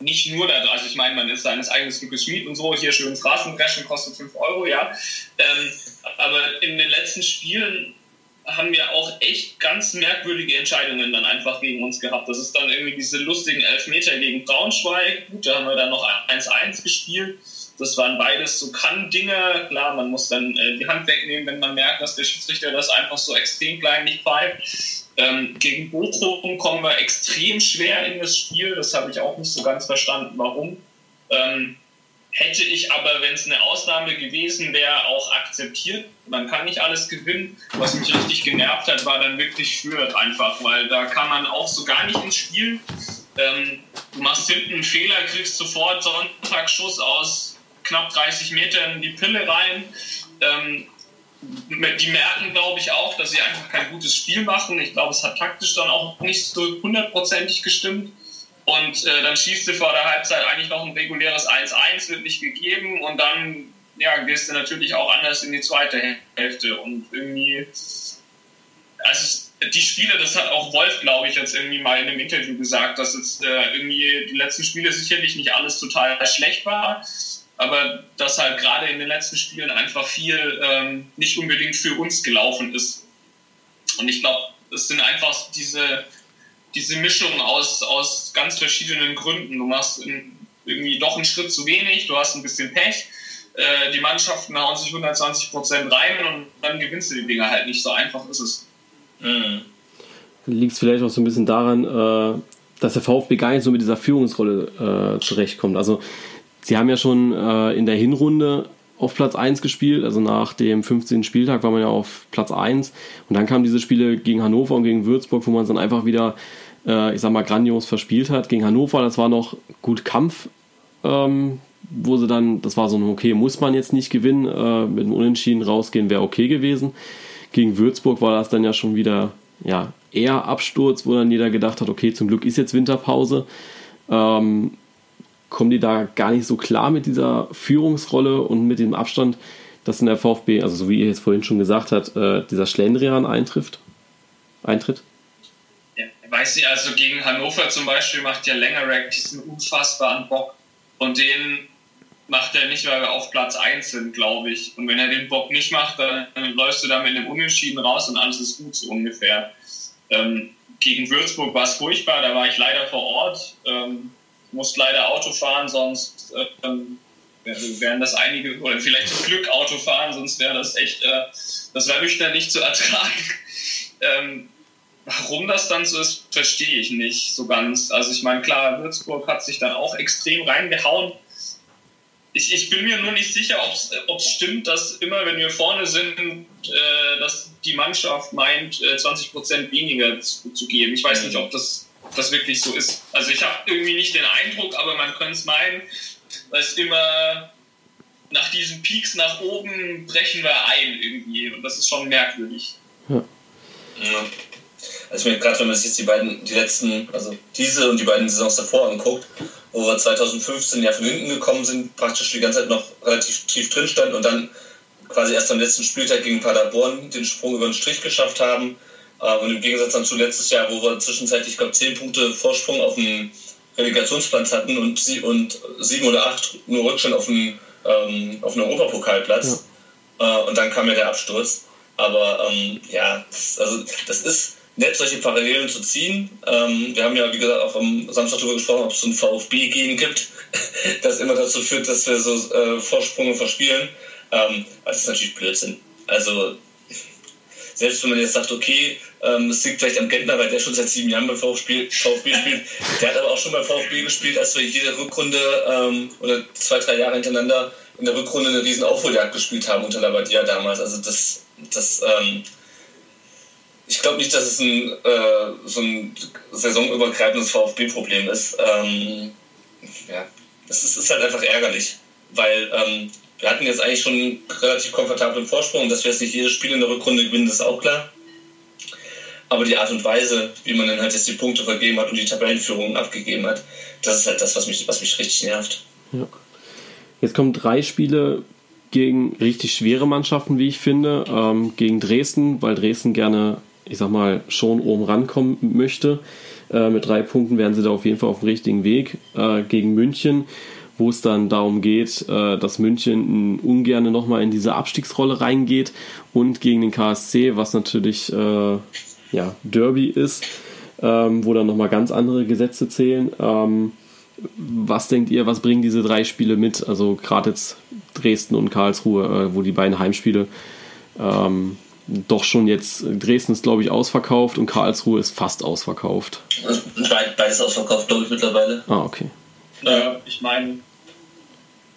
nicht nur, da, also ich meine, man ist seines eigenen Glückes Schmied und so, hier schön Straßenbrechen kostet 5 Euro, ja. Ähm, aber in den letzten Spielen haben wir auch echt ganz merkwürdige Entscheidungen dann einfach gegen uns gehabt. Das ist dann irgendwie diese lustigen Elfmeter gegen Braunschweig. Gut, da haben wir dann noch 1-1 gespielt. Das waren beides so Kann-Dinge. Klar, man muss dann äh, die Hand wegnehmen, wenn man merkt, dass der Schiedsrichter das einfach so extrem klein nicht pfeift. Ähm, gegen Bochum kommen wir extrem schwer in das Spiel. Das habe ich auch nicht so ganz verstanden, warum. Ähm, hätte ich aber, wenn es eine Ausnahme gewesen wäre, auch akzeptiert. Man kann nicht alles gewinnen. Was mich richtig genervt hat, war dann wirklich Fürth einfach, weil da kann man auch so gar nicht ins Spiel. Ähm, du machst hinten einen Fehler, kriegst sofort Sonntagsschuss aus knapp 30 Metern die Pille rein. Ähm, die merken, glaube ich, auch, dass sie einfach kein gutes Spiel machen. Ich glaube, es hat taktisch dann auch nicht so hundertprozentig gestimmt. Und äh, dann schießt du vor der Halbzeit eigentlich noch ein reguläres 1-1, wird nicht gegeben. Und dann ja, gehst du natürlich auch anders in die zweite Hälfte. Und irgendwie, also die Spiele, das hat auch Wolf, glaube ich, jetzt irgendwie mal in einem Interview gesagt, dass jetzt äh, irgendwie die letzten Spiele sicherlich nicht alles total schlecht war. Aber dass halt gerade in den letzten Spielen einfach viel ähm, nicht unbedingt für uns gelaufen ist. Und ich glaube, es sind einfach diese diese Mischung aus, aus ganz verschiedenen Gründen. Du machst irgendwie doch einen Schritt zu wenig, du hast ein bisschen Pech, äh, die Mannschaften hauen sich 120 Prozent rein und dann gewinnst du die Dinger halt nicht. So einfach ist es. Mhm. Liegt es vielleicht auch so ein bisschen daran, äh, dass der VfB gar nicht so mit dieser Führungsrolle äh, zurechtkommt. Also, sie haben ja schon äh, in der Hinrunde auf Platz 1 gespielt, also nach dem 15. Spieltag war man ja auf Platz 1 und dann kamen diese Spiele gegen Hannover und gegen Würzburg, wo man es dann einfach wieder, äh, ich sag mal, grandios verspielt hat. Gegen Hannover, das war noch gut Kampf, ähm, wo sie dann, das war so ein okay, muss man jetzt nicht gewinnen, äh, mit einem Unentschieden rausgehen, wäre okay gewesen. Gegen Würzburg war das dann ja schon wieder, ja, eher Absturz, wo dann jeder gedacht hat, okay, zum Glück ist jetzt Winterpause. Ähm, kommen die da gar nicht so klar mit dieser Führungsrolle und mit dem Abstand, dass in der VfB, also so wie ihr jetzt vorhin schon gesagt habt, äh, dieser Schlendrian eintrifft, eintritt? Ja, weiß nicht, also gegen Hannover zum Beispiel macht ja Längerrack diesen unfassbaren Bock und den macht er nicht, weil wir auf Platz 1 sind, glaube ich. Und wenn er den Bock nicht macht, dann, dann läufst du da mit einem Unentschieden raus und alles ist gut, so ungefähr. Ähm, gegen Würzburg war es furchtbar, da war ich leider vor Ort. Ähm, musst leider Auto fahren, sonst ähm, wären das einige, oder vielleicht zum Glück Auto fahren, sonst wäre das echt, äh, das wäre nüchtern nicht zu ertragen. Ähm, warum das dann so ist, verstehe ich nicht so ganz. Also ich meine, klar, Würzburg hat sich dann auch extrem reingehauen. Ich, ich bin mir nur nicht sicher, ob es stimmt, dass immer, wenn wir vorne sind, äh, dass die Mannschaft meint, äh, 20% weniger zu, zu geben. Ich weiß nicht, ob das das wirklich so ist. Also ich habe irgendwie nicht den Eindruck, aber man könnte es meinen, weil es immer nach diesen Peaks nach oben brechen wir ein irgendwie und das ist schon merkwürdig. Ja. ja. Also gerade wenn man sich jetzt die beiden, die letzten, also diese und die beiden Saisons davor anguckt, wo wir 2015 ja von hinten gekommen sind, praktisch die ganze Zeit noch relativ tief drin standen und dann quasi erst am letzten Spieltag gegen Paderborn den Sprung über den Strich geschafft haben äh, und im Gegensatz dann zu letztes Jahr, wo wir zwischenzeitlich, ich glaube, zehn Punkte Vorsprung auf dem Relegationsplatz hatten und, sie, und sieben oder acht nur Rückstand auf, dem, ähm, auf einem Europapokalplatz. Ja. Äh, und dann kam ja der Absturz. Aber ähm, ja, das, also das ist nett, solche Parallelen zu ziehen. Ähm, wir haben ja, wie gesagt, auch am Samstag darüber gesprochen, ob es so ein VfB-Gen gibt, das immer dazu führt, dass wir so äh, Vorsprünge verspielen. Ähm, das ist natürlich Blödsinn. Also selbst wenn man jetzt sagt, okay, ähm, es liegt vielleicht am Gentner, weil der schon seit sieben Jahren beim VfB, VfB spielt. Der hat aber auch schon beim VfB gespielt, als wir jede Rückrunde ähm, oder zwei, drei Jahre hintereinander in der Rückrunde eine riesen Aufholjagd gespielt haben unter Labadia damals. Also das, das ähm, ich glaube nicht, dass es ein, äh, so ein saisonübergreifendes VfB-Problem ist. Ähm, ja, es ist, ist, halt einfach ärgerlich, weil ähm, wir hatten jetzt eigentlich schon einen relativ komfortablen Vorsprung. Dass wir jetzt nicht jedes Spiel in der Rückrunde gewinnen, ist auch klar. Aber die Art und Weise, wie man dann halt jetzt die Punkte vergeben hat und die Tabellenführung abgegeben hat, das ist halt das, was mich, was mich richtig nervt. Ja. Jetzt kommen drei Spiele gegen richtig schwere Mannschaften, wie ich finde. Ähm, gegen Dresden, weil Dresden gerne, ich sag mal, schon oben rankommen möchte. Äh, mit drei Punkten wären sie da auf jeden Fall auf dem richtigen Weg. Äh, gegen München wo es dann darum geht, äh, dass München ungern nochmal in diese Abstiegsrolle reingeht und gegen den KSC, was natürlich äh, ja, Derby ist, ähm, wo dann nochmal ganz andere Gesetze zählen. Ähm, was denkt ihr, was bringen diese drei Spiele mit? Also gerade jetzt Dresden und Karlsruhe, äh, wo die beiden Heimspiele ähm, doch schon jetzt, Dresden ist glaube ich ausverkauft und Karlsruhe ist fast ausverkauft. Beides ausverkauft, glaube ich, mittlerweile. Ah, okay. Naja, ich meine,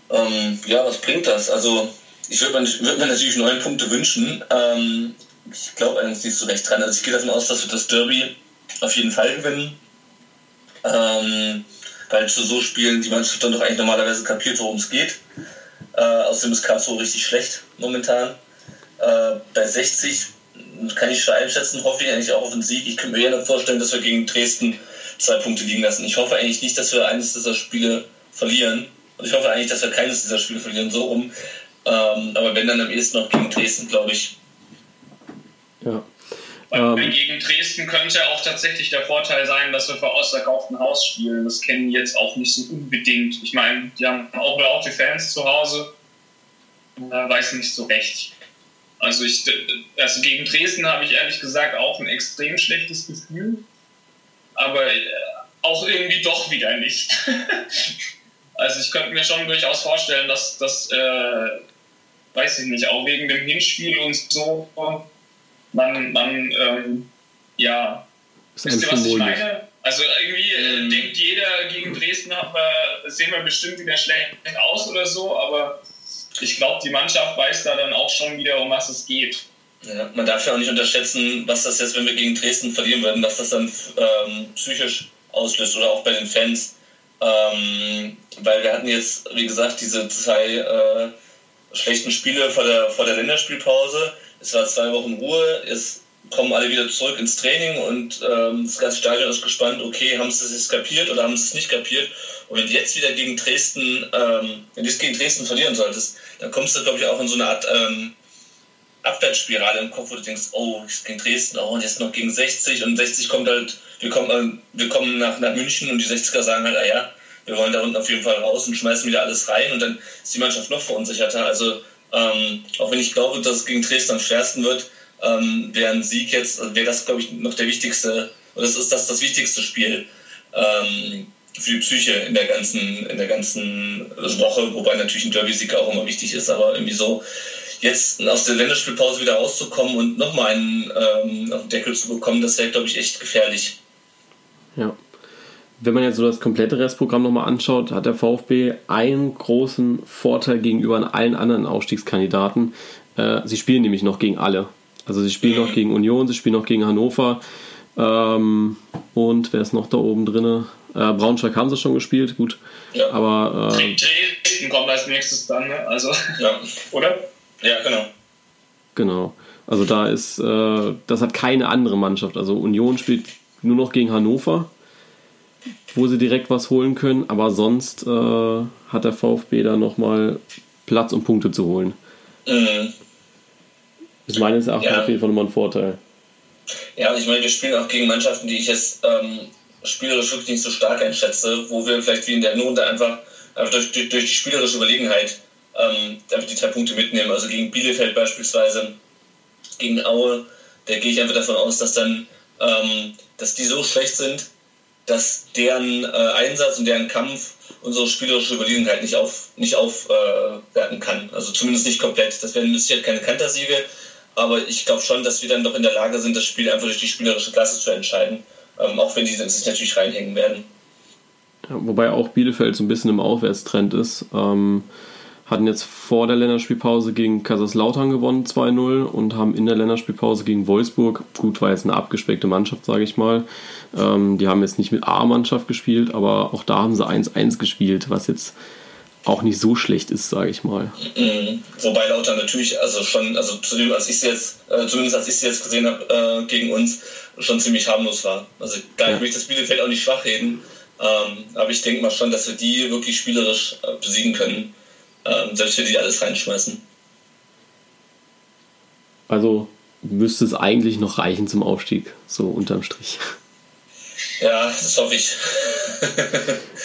ähm, ja, was bringt das? Also, ich würde mir, würd mir, natürlich neun Punkte wünschen. Ähm, ich glaube eigentlich nicht so recht dran. Also, ich gehe davon aus, dass wir das Derby auf jeden Fall gewinnen. Ähm, weil zu so Spielen die Mannschaft dann doch eigentlich normalerweise kapiert, worum es geht. Äh, außerdem ist Karlsruhe richtig schlecht momentan. Äh, bei 60 kann ich schon einschätzen, hoffe ich eigentlich auch auf einen Sieg. Ich könnte mir gerne vorstellen, dass wir gegen Dresden zwei Punkte liegen lassen. Ich hoffe eigentlich nicht, dass wir eines dieser Spiele verlieren. Und ich hoffe eigentlich, dass wir keines dieser Spiele verlieren, so rum. Ähm, aber wenn dann am ehesten noch gegen Dresden, glaube ich. Ja. Ähm, gegen Dresden könnte auch tatsächlich der Vorteil sein, dass wir vor ausverkauftem Haus spielen. Das kennen jetzt auch nicht so unbedingt. Ich meine, die haben auch laute Fans zu Hause. Da weiß nicht so recht. Also, ich, also gegen Dresden habe ich ehrlich gesagt auch ein extrem schlechtes Gefühl. Aber äh, auch irgendwie doch wieder nicht. Also ich könnte mir schon durchaus vorstellen, dass das, äh, weiß ich nicht, auch wegen dem Hinspiel und so, man, man ähm, ja, wisst ihr, was ich meine? Also irgendwie äh, mhm. denkt jeder, gegen Dresden wir, sehen wir bestimmt wieder schlecht aus oder so, aber ich glaube, die Mannschaft weiß da dann auch schon wieder, um was es geht. Ja, man darf ja auch nicht unterschätzen, was das jetzt, wenn wir gegen Dresden verlieren würden, was das dann ähm, psychisch auslöst oder auch bei den Fans. Ähm, weil wir hatten jetzt, wie gesagt, diese zwei äh, schlechten Spiele vor der, vor der Länderspielpause. Es war zwei Wochen Ruhe, es kommen alle wieder zurück ins Training und ähm, das ganze Stadion ist gespannt, okay, haben sie es jetzt kapiert oder haben sie es nicht kapiert? Und wenn du jetzt wieder gegen Dresden, ähm, wenn du es gegen Dresden verlieren solltest, dann kommst du, glaube ich, auch in so eine Art ähm, Abwärtsspirale im Kopf, wo du denkst, oh, ich gegen Dresden, oh, und jetzt noch gegen 60 und 60 kommt halt, wir kommen, äh, wir kommen nach, nach München und die 60er sagen halt, ah ja, wir wollen da unten auf jeden Fall raus und schmeißen wieder alles rein und dann ist die Mannschaft noch verunsicherter. Also ähm, auch wenn ich glaube, dass es gegen Dresden am schwersten wird, ähm, wäre ein Sieg jetzt, also wäre das, glaube ich, noch der wichtigste, oder das ist das das wichtigste Spiel ähm, für die Psyche in der ganzen, in der ganzen Woche, wobei natürlich ein Derby-Sieg auch immer wichtig ist, aber irgendwie so jetzt aus der Länderspielpause wieder rauszukommen und nochmal einen ähm, auf den Deckel zu bekommen, das wäre, glaube ich, echt gefährlich. Ja. Wenn man jetzt so das komplette Restprogramm nochmal anschaut, hat der VfB einen großen Vorteil gegenüber allen anderen Aufstiegskandidaten. Äh, sie spielen nämlich noch gegen alle. Also sie spielen mhm. noch gegen Union, sie spielen noch gegen Hannover. Ähm, und wer ist noch da oben drin? Äh, Braunschweig haben sie schon gespielt, gut. Ja. Aber äh, Dresden kommt als nächstes dann, ne? Also, ja. oder? Ja, genau. Genau. Also da ist, äh, das hat keine andere Mannschaft. Also Union spielt nur noch gegen Hannover, wo sie direkt was holen können, aber sonst äh, hat der VfB da nochmal Platz, um Punkte zu holen. Mhm. Das ist meines Erachtens ja. auf jeden Fall nochmal ein Vorteil. Ja, ich meine, wir spielen auch gegen Mannschaften, die ich jetzt ähm, spielerisch wirklich nicht so stark einschätze, wo wir vielleicht wie in der Not einfach, einfach durch, durch, durch die spielerische Überlegenheit ähm, einfach die drei Punkte mitnehmen. Also gegen Bielefeld beispielsweise, gegen Aue, da gehe ich einfach davon aus, dass dann, ähm, dass die so schlecht sind, dass deren äh, Einsatz und deren Kampf unsere spielerische Überlegenheit nicht auf nicht aufwerten äh, kann. Also zumindest nicht komplett. Das wären sicher keine Kantersiege, aber ich glaube schon, dass wir dann doch in der Lage sind, das Spiel einfach durch die spielerische Klasse zu entscheiden. Ähm, auch wenn die sich natürlich reinhängen werden. Wobei auch Bielefeld so ein bisschen im Aufwärtstrend ist. Ähm, hatten jetzt vor der Länderspielpause gegen Kaiserslautern gewonnen 2-0 und haben in der Länderspielpause gegen Wolfsburg, gut, war jetzt eine abgespeckte Mannschaft, sage ich mal. Ähm, die haben jetzt nicht mit A-Mannschaft gespielt, aber auch da haben sie 1-1 gespielt, was jetzt auch nicht so schlecht ist, sage ich mal. Mhm. Wobei Lautern natürlich, also schon, also zudem, als ich sie jetzt, äh, zumindest als ich sie jetzt gesehen habe äh, gegen uns, schon ziemlich harmlos war. Also da ja. möchte das Bielefeld auch nicht schwach reden, ähm, aber ich denke mal schon, dass wir die wirklich spielerisch äh, besiegen können, ähm, selbst wenn die alles reinschmeißen. Also müsste es eigentlich noch reichen zum Aufstieg, so unterm Strich. Ja, das hoffe ich.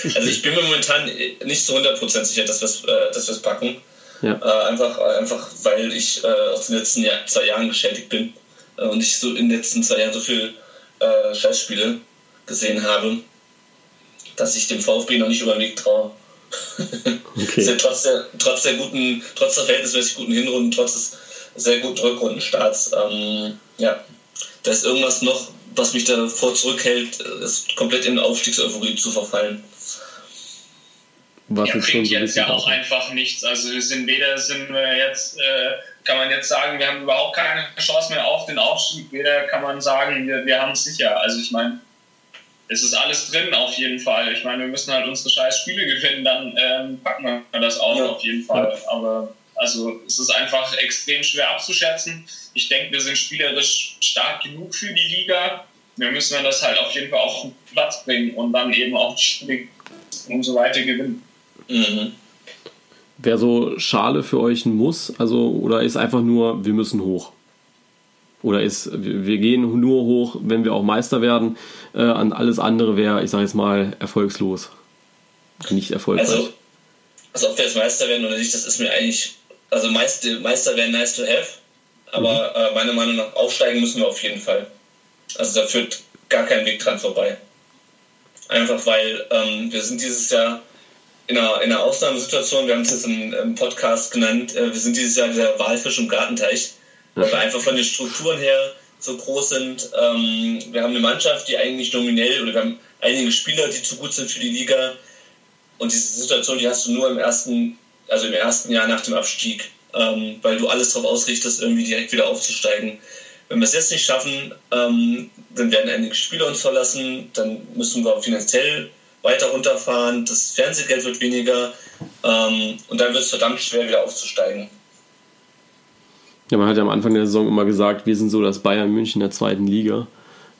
also ich bin mir momentan nicht zu 100% sicher, dass wir äh, es packen. Ja. Äh, einfach, einfach, weil ich äh, aus den letzten Jahr, zwei Jahren geschädigt bin äh, und ich so in den letzten zwei Jahren so viel äh, Scheißspiele gesehen habe, dass ich dem VfB noch nicht über den Weg traue. Okay. ja trotz, der, trotz der guten, trotz der verhältnismäßig guten Hinrunden, trotz des sehr guten Rückrundenstarts, ähm, ja, da ist irgendwas noch, was mich davor zurückhält, ist komplett in Aufstiegseuphorie zu verfallen. Was ja, bringt so jetzt ja auch einfach nichts. Also wir sind weder sind wir jetzt, äh, kann man jetzt sagen, wir haben überhaupt keine Chance mehr auf den Aufstieg, weder kann man sagen, wir, wir haben es sicher. Also ich meine, es ist alles drin auf jeden Fall. Ich meine, wir müssen halt unsere scheiß Spiele gewinnen, dann ähm, packen wir das auch ja. auf jeden Fall. Aber also es ist einfach extrem schwer abzuschätzen. Ich denke, wir sind spielerisch stark genug für die Liga. Wir müssen das halt auf jeden Fall auf den Platz bringen und dann eben auch die Spiele und so weiter gewinnen. Mhm. Wäre so Schale für euch ein Muss? Also, oder ist einfach nur, wir müssen hoch? Oder ist, wir gehen nur hoch, wenn wir auch Meister werden? Äh, an alles andere wäre, ich sage jetzt mal, erfolgslos. Nicht erfolgreich. Also, also, ob wir jetzt Meister werden oder nicht, das ist mir eigentlich. Also, Meister, Meister wäre nice to have. Aber mhm. äh, meiner Meinung nach aufsteigen müssen wir auf jeden Fall. Also, da führt gar kein Weg dran vorbei. Einfach weil ähm, wir sind dieses Jahr in einer, in einer Ausnahmesituation, wir haben es jetzt im, im Podcast genannt, äh, wir sind dieses Jahr der Walfisch im Gartenteich, weil wir einfach von den Strukturen her so groß sind. Ähm, wir haben eine Mannschaft, die eigentlich nominell, oder wir haben einige Spieler, die zu gut sind für die Liga. Und diese Situation, die hast du nur im ersten, also im ersten Jahr nach dem Abstieg, ähm, weil du alles darauf ausrichtest, irgendwie direkt wieder aufzusteigen. Wenn wir es jetzt nicht schaffen, ähm, dann werden einige Spieler uns verlassen, dann müssen wir finanziell weiter runterfahren, das Fernsehgeld wird weniger ähm, und dann wird es verdammt schwer, wieder aufzusteigen. Ja, man hat ja am Anfang der Saison immer gesagt, wir sind so das Bayern München der zweiten Liga.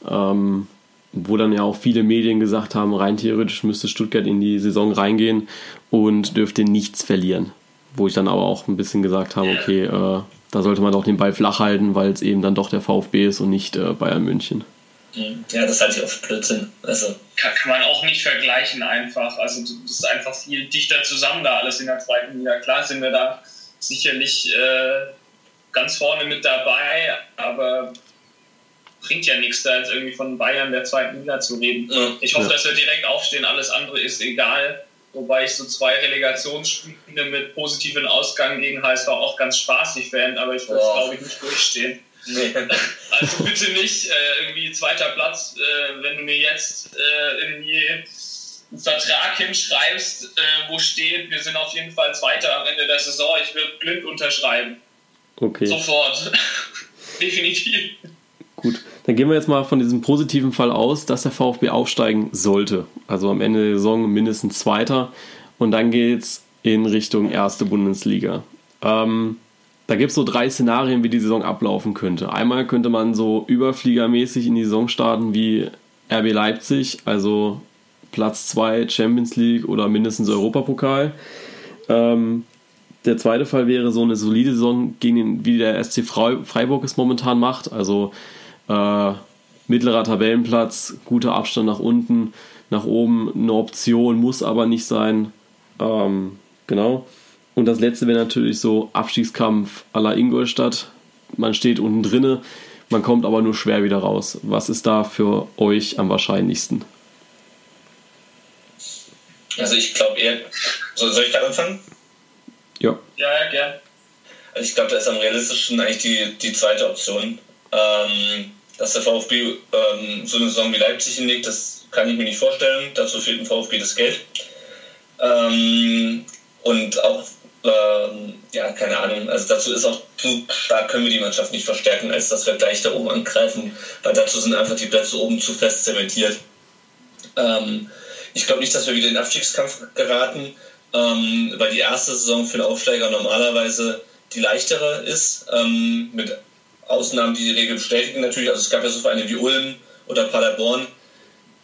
Ähm, wo dann ja auch viele Medien gesagt haben, rein theoretisch müsste Stuttgart in die Saison reingehen und dürfte nichts verlieren. Wo ich dann aber auch ein bisschen gesagt habe, okay, äh, da sollte man doch den Ball flach halten, weil es eben dann doch der VfB ist und nicht äh, Bayern München. Mhm. Ja, das halte ich auch für Blödsinn. Also. Kann, kann, man auch nicht vergleichen einfach. Also das ist einfach viel dichter zusammen da alles in der zweiten Liga. Klar sind wir da sicherlich äh, ganz vorne mit dabei, aber bringt ja nichts, da jetzt irgendwie von Bayern der zweiten Liga zu reden. Ja. Ich hoffe, ja. dass wir direkt aufstehen, alles andere ist egal. Wobei ich so zwei Relegationsspiele mit positiven Ausgang gegen HSV auch ganz spaßig fände, aber ich würde es, glaube ich, nicht durchstehen. Nee. Also bitte nicht äh, irgendwie zweiter Platz, äh, wenn du mir jetzt äh, irgendwie einen Vertrag hinschreibst, äh, wo steht, wir sind auf jeden Fall Zweiter am Ende der Saison, ich würde blind unterschreiben. Okay. Sofort. Definitiv. Gut, dann gehen wir jetzt mal von diesem positiven Fall aus, dass der VfB aufsteigen sollte. Also am Ende der Saison mindestens Zweiter. Und dann geht es in Richtung erste Bundesliga. Ähm, da gibt es so drei Szenarien, wie die Saison ablaufen könnte. Einmal könnte man so überfliegermäßig in die Saison starten wie RB Leipzig, also Platz 2 Champions League oder mindestens Europapokal. Ähm, der zweite Fall wäre so eine solide Saison gegen den, wie der SC Freiburg es momentan macht. Also äh, mittlerer Tabellenplatz, guter Abstand nach unten, nach oben eine Option, muss aber nicht sein. Ähm, genau. Und das letzte wäre natürlich so Abstiegskampf à la Ingolstadt. man steht unten drinne, man kommt aber nur schwer wieder raus. Was ist da für euch am wahrscheinlichsten? Also ich glaube eher, soll, soll ich da anfangen? Ja. Ja, ja, gern. Also ich glaube, da ist am realistischen eigentlich die, die zweite Option. Ähm, dass der VfB ähm, so eine Saison wie Leipzig hinlegt, das kann ich mir nicht vorstellen. Dazu fehlt dem VfB das Geld. Ähm, und auch, ähm, ja, keine Ahnung, also dazu ist auch zu stark können wir die Mannschaft nicht verstärken, als dass wir gleich da oben angreifen, weil dazu sind einfach die Plätze oben zu fest zementiert. Ähm, ich glaube nicht, dass wir wieder in den Abstiegskampf geraten, ähm, weil die erste Saison für den Aufsteiger normalerweise die leichtere ist, ähm, mit Ausnahmen, die die Regel bestätigen natürlich. Also es gab ja so Vereine wie Ulm oder Paderborn,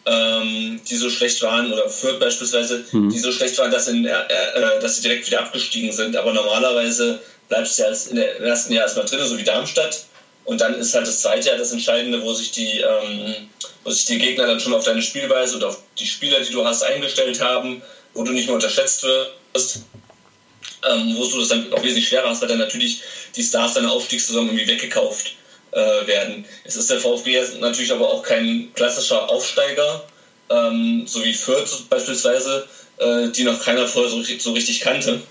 ähm, die so schlecht waren, oder Fürth beispielsweise, mhm. die so schlecht waren, dass, in, äh, äh, dass sie direkt wieder abgestiegen sind. Aber normalerweise bleibst du ja im ersten Jahr erstmal drin, so wie Darmstadt. Und dann ist halt das zweite Jahr das Entscheidende, wo sich die, ähm, wo sich die Gegner dann schon auf deine Spielweise und auf die Spieler, die du hast, eingestellt haben, wo du nicht mehr unterschätzt wirst ähm, wo du das dann auch wesentlich schwerer hast, weil dann natürlich die Stars deiner Aufstiegssaison irgendwie weggekauft äh, werden. Es ist der VfB natürlich aber auch kein klassischer Aufsteiger, ähm, so wie Fürth beispielsweise, äh, die noch keiner vorher so, so richtig kannte.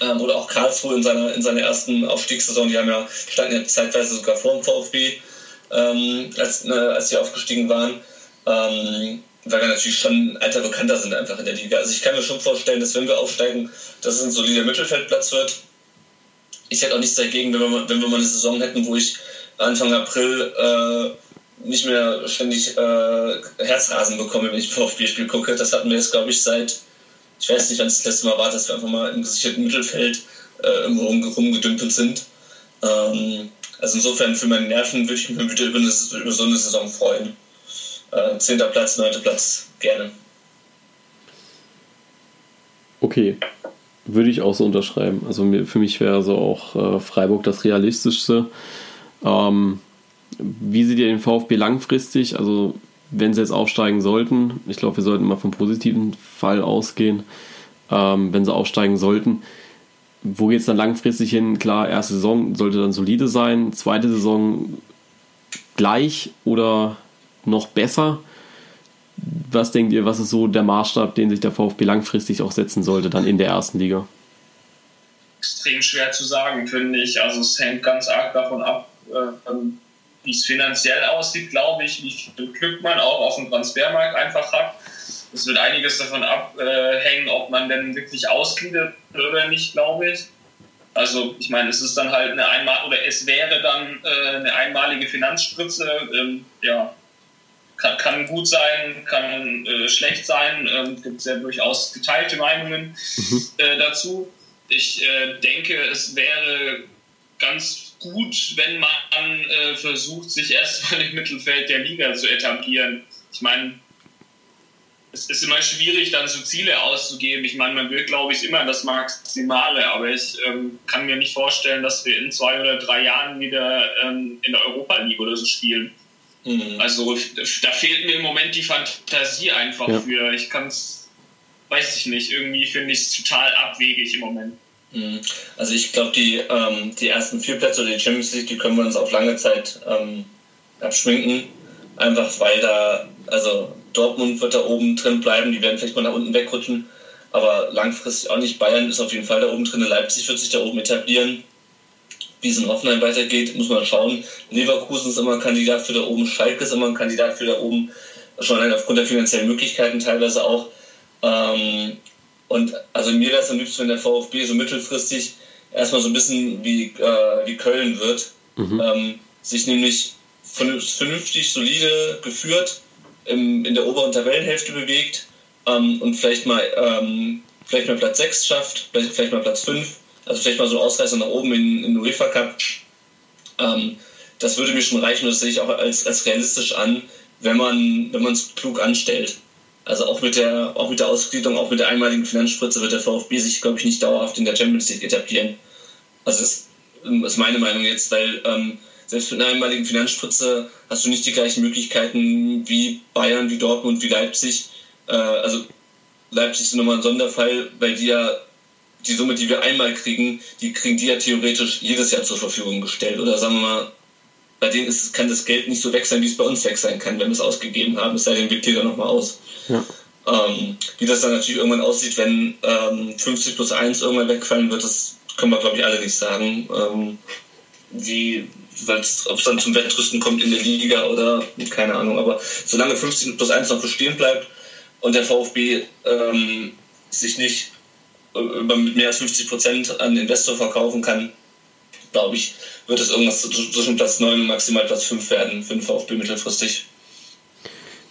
Ähm, oder auch Karlsruhe in seiner, in seiner ersten Aufstiegssaison, die haben ja, standen ja zeitweise sogar vor dem VfB, ähm, als, äh, als sie aufgestiegen waren. Ähm, weil wir natürlich schon alter Bekannter sind einfach in der Liga. Also ich kann mir schon vorstellen, dass wenn wir aufsteigen, dass es ein solider Mittelfeldplatz wird. Ich hätte auch nichts dagegen, wenn wir, wenn wir mal eine Saison hätten, wo ich Anfang April äh, nicht mehr ständig äh, Herzrasen bekomme, wenn ich VfB-Spiel gucke. Das hatten wir jetzt, glaube ich, seit, ich weiß nicht, wann es das letzte Mal war, dass wir einfach mal im gesicherten Mittelfeld äh, irgendwo rum, rumgedümpelt sind. Ähm, also insofern für meine Nerven würde ich mich bitte über, eine, über so eine Saison freuen äh, 10. Platz, 9. Platz gerne. Okay, würde ich auch so unterschreiben. Also für mich wäre so auch äh, Freiburg das Realistischste. Ähm, wie seht ihr den VfB langfristig? Also wenn sie jetzt aufsteigen sollten, ich glaube, wir sollten mal vom positiven Fall ausgehen, ähm, wenn sie aufsteigen sollten, wo geht es dann langfristig hin? Klar, erste Saison sollte dann solide sein, zweite Saison gleich oder noch besser. Was denkt ihr, was ist so der Maßstab, den sich der VfB langfristig auch setzen sollte, dann in der ersten Liga? Extrem schwer zu sagen, finde ich. Also es hängt ganz arg davon ab, äh, wie es finanziell aussieht, glaube ich, wie viel Glück man auch auf dem Transfermarkt einfach hat. Es wird einiges davon abhängen, ob man denn wirklich ausgliedert oder nicht, glaube ich. Also ich meine, es ist dann halt eine einmal oder es wäre dann äh, eine einmalige Finanzspritze. Ähm, ja, kann, kann gut sein, kann äh, schlecht sein. Ähm, gibt es ja durchaus geteilte Meinungen mhm. äh, dazu. Ich äh, denke, es wäre ganz gut, wenn man äh, versucht, sich erstmal im Mittelfeld der Liga zu etablieren. Ich meine, es ist immer schwierig, dann so Ziele auszugeben. Ich meine, man will, glaube ich, immer das Maximale, aber ich ähm, kann mir nicht vorstellen, dass wir in zwei oder drei Jahren wieder ähm, in der Europa League oder so spielen. Mhm. Also da fehlt mir im Moment die Fantasie einfach ja. für. Ich kann es, weiß ich nicht, irgendwie finde ich es total abwegig im Moment. Mhm. Also ich glaube, die, ähm, die ersten vier Plätze oder die Champions League, die können wir uns auf lange Zeit ähm, abschminken. Einfach weil da, also Dortmund wird da oben drin bleiben, die werden vielleicht mal nach unten wegrutschen, aber langfristig auch nicht. Bayern ist auf jeden Fall da oben drin, Leipzig wird sich da oben etablieren wie es in Hoffenheim weitergeht, muss man schauen. Leverkusen ist immer ein Kandidat für da oben, Schalke ist immer ein Kandidat für da oben, schon allein aufgrund der finanziellen Möglichkeiten teilweise auch. Ähm, und also mir wäre es am liebsten, wenn der VfB so mittelfristig erstmal so ein bisschen wie, äh, wie Köln wird, mhm. ähm, sich nämlich vernünftig, solide geführt im, in der oberen Tabellenhälfte bewegt ähm, und vielleicht mal, ähm, vielleicht mal Platz 6 schafft, vielleicht, vielleicht mal Platz 5 also vielleicht mal so Ausreißer nach oben in, in UEFA Cup. Ähm, das würde mir schon reichen und das sehe ich auch als, als realistisch an, wenn man es klug anstellt. Also auch mit der auch mit der Ausgliederung, auch mit der einmaligen Finanzspritze wird der VfB sich, glaube ich, nicht dauerhaft in der Champions League etablieren. Also das ist meine Meinung jetzt, weil ähm, selbst mit einer einmaligen Finanzspritze hast du nicht die gleichen Möglichkeiten wie Bayern, wie Dortmund, wie Leipzig. Äh, also Leipzig ist nochmal ein Sonderfall, weil die ja die Summe, die wir einmal kriegen, die kriegen die ja theoretisch jedes Jahr zur Verfügung gestellt. Oder sagen wir mal, bei denen ist, kann das Geld nicht so weg sein, wie es bei uns weg sein kann, wenn wir es ausgegeben haben, es sei denn, wir klären nochmal aus. Ja. Ähm, wie das dann natürlich irgendwann aussieht, wenn ähm, 50 plus 1 irgendwann wegfallen wird, das können wir, glaube ich, alle nicht sagen. Ähm, wie, ob es dann zum Wettrüsten kommt in der Liga oder keine Ahnung. Aber solange 50 plus 1 noch bestehen bleibt und der VfB ähm, sich nicht mit mehr als 50 Prozent an Investor verkaufen kann, glaube ich, wird es irgendwas zwischen Platz 9 und maximal Platz 5 werden für den VfB mittelfristig.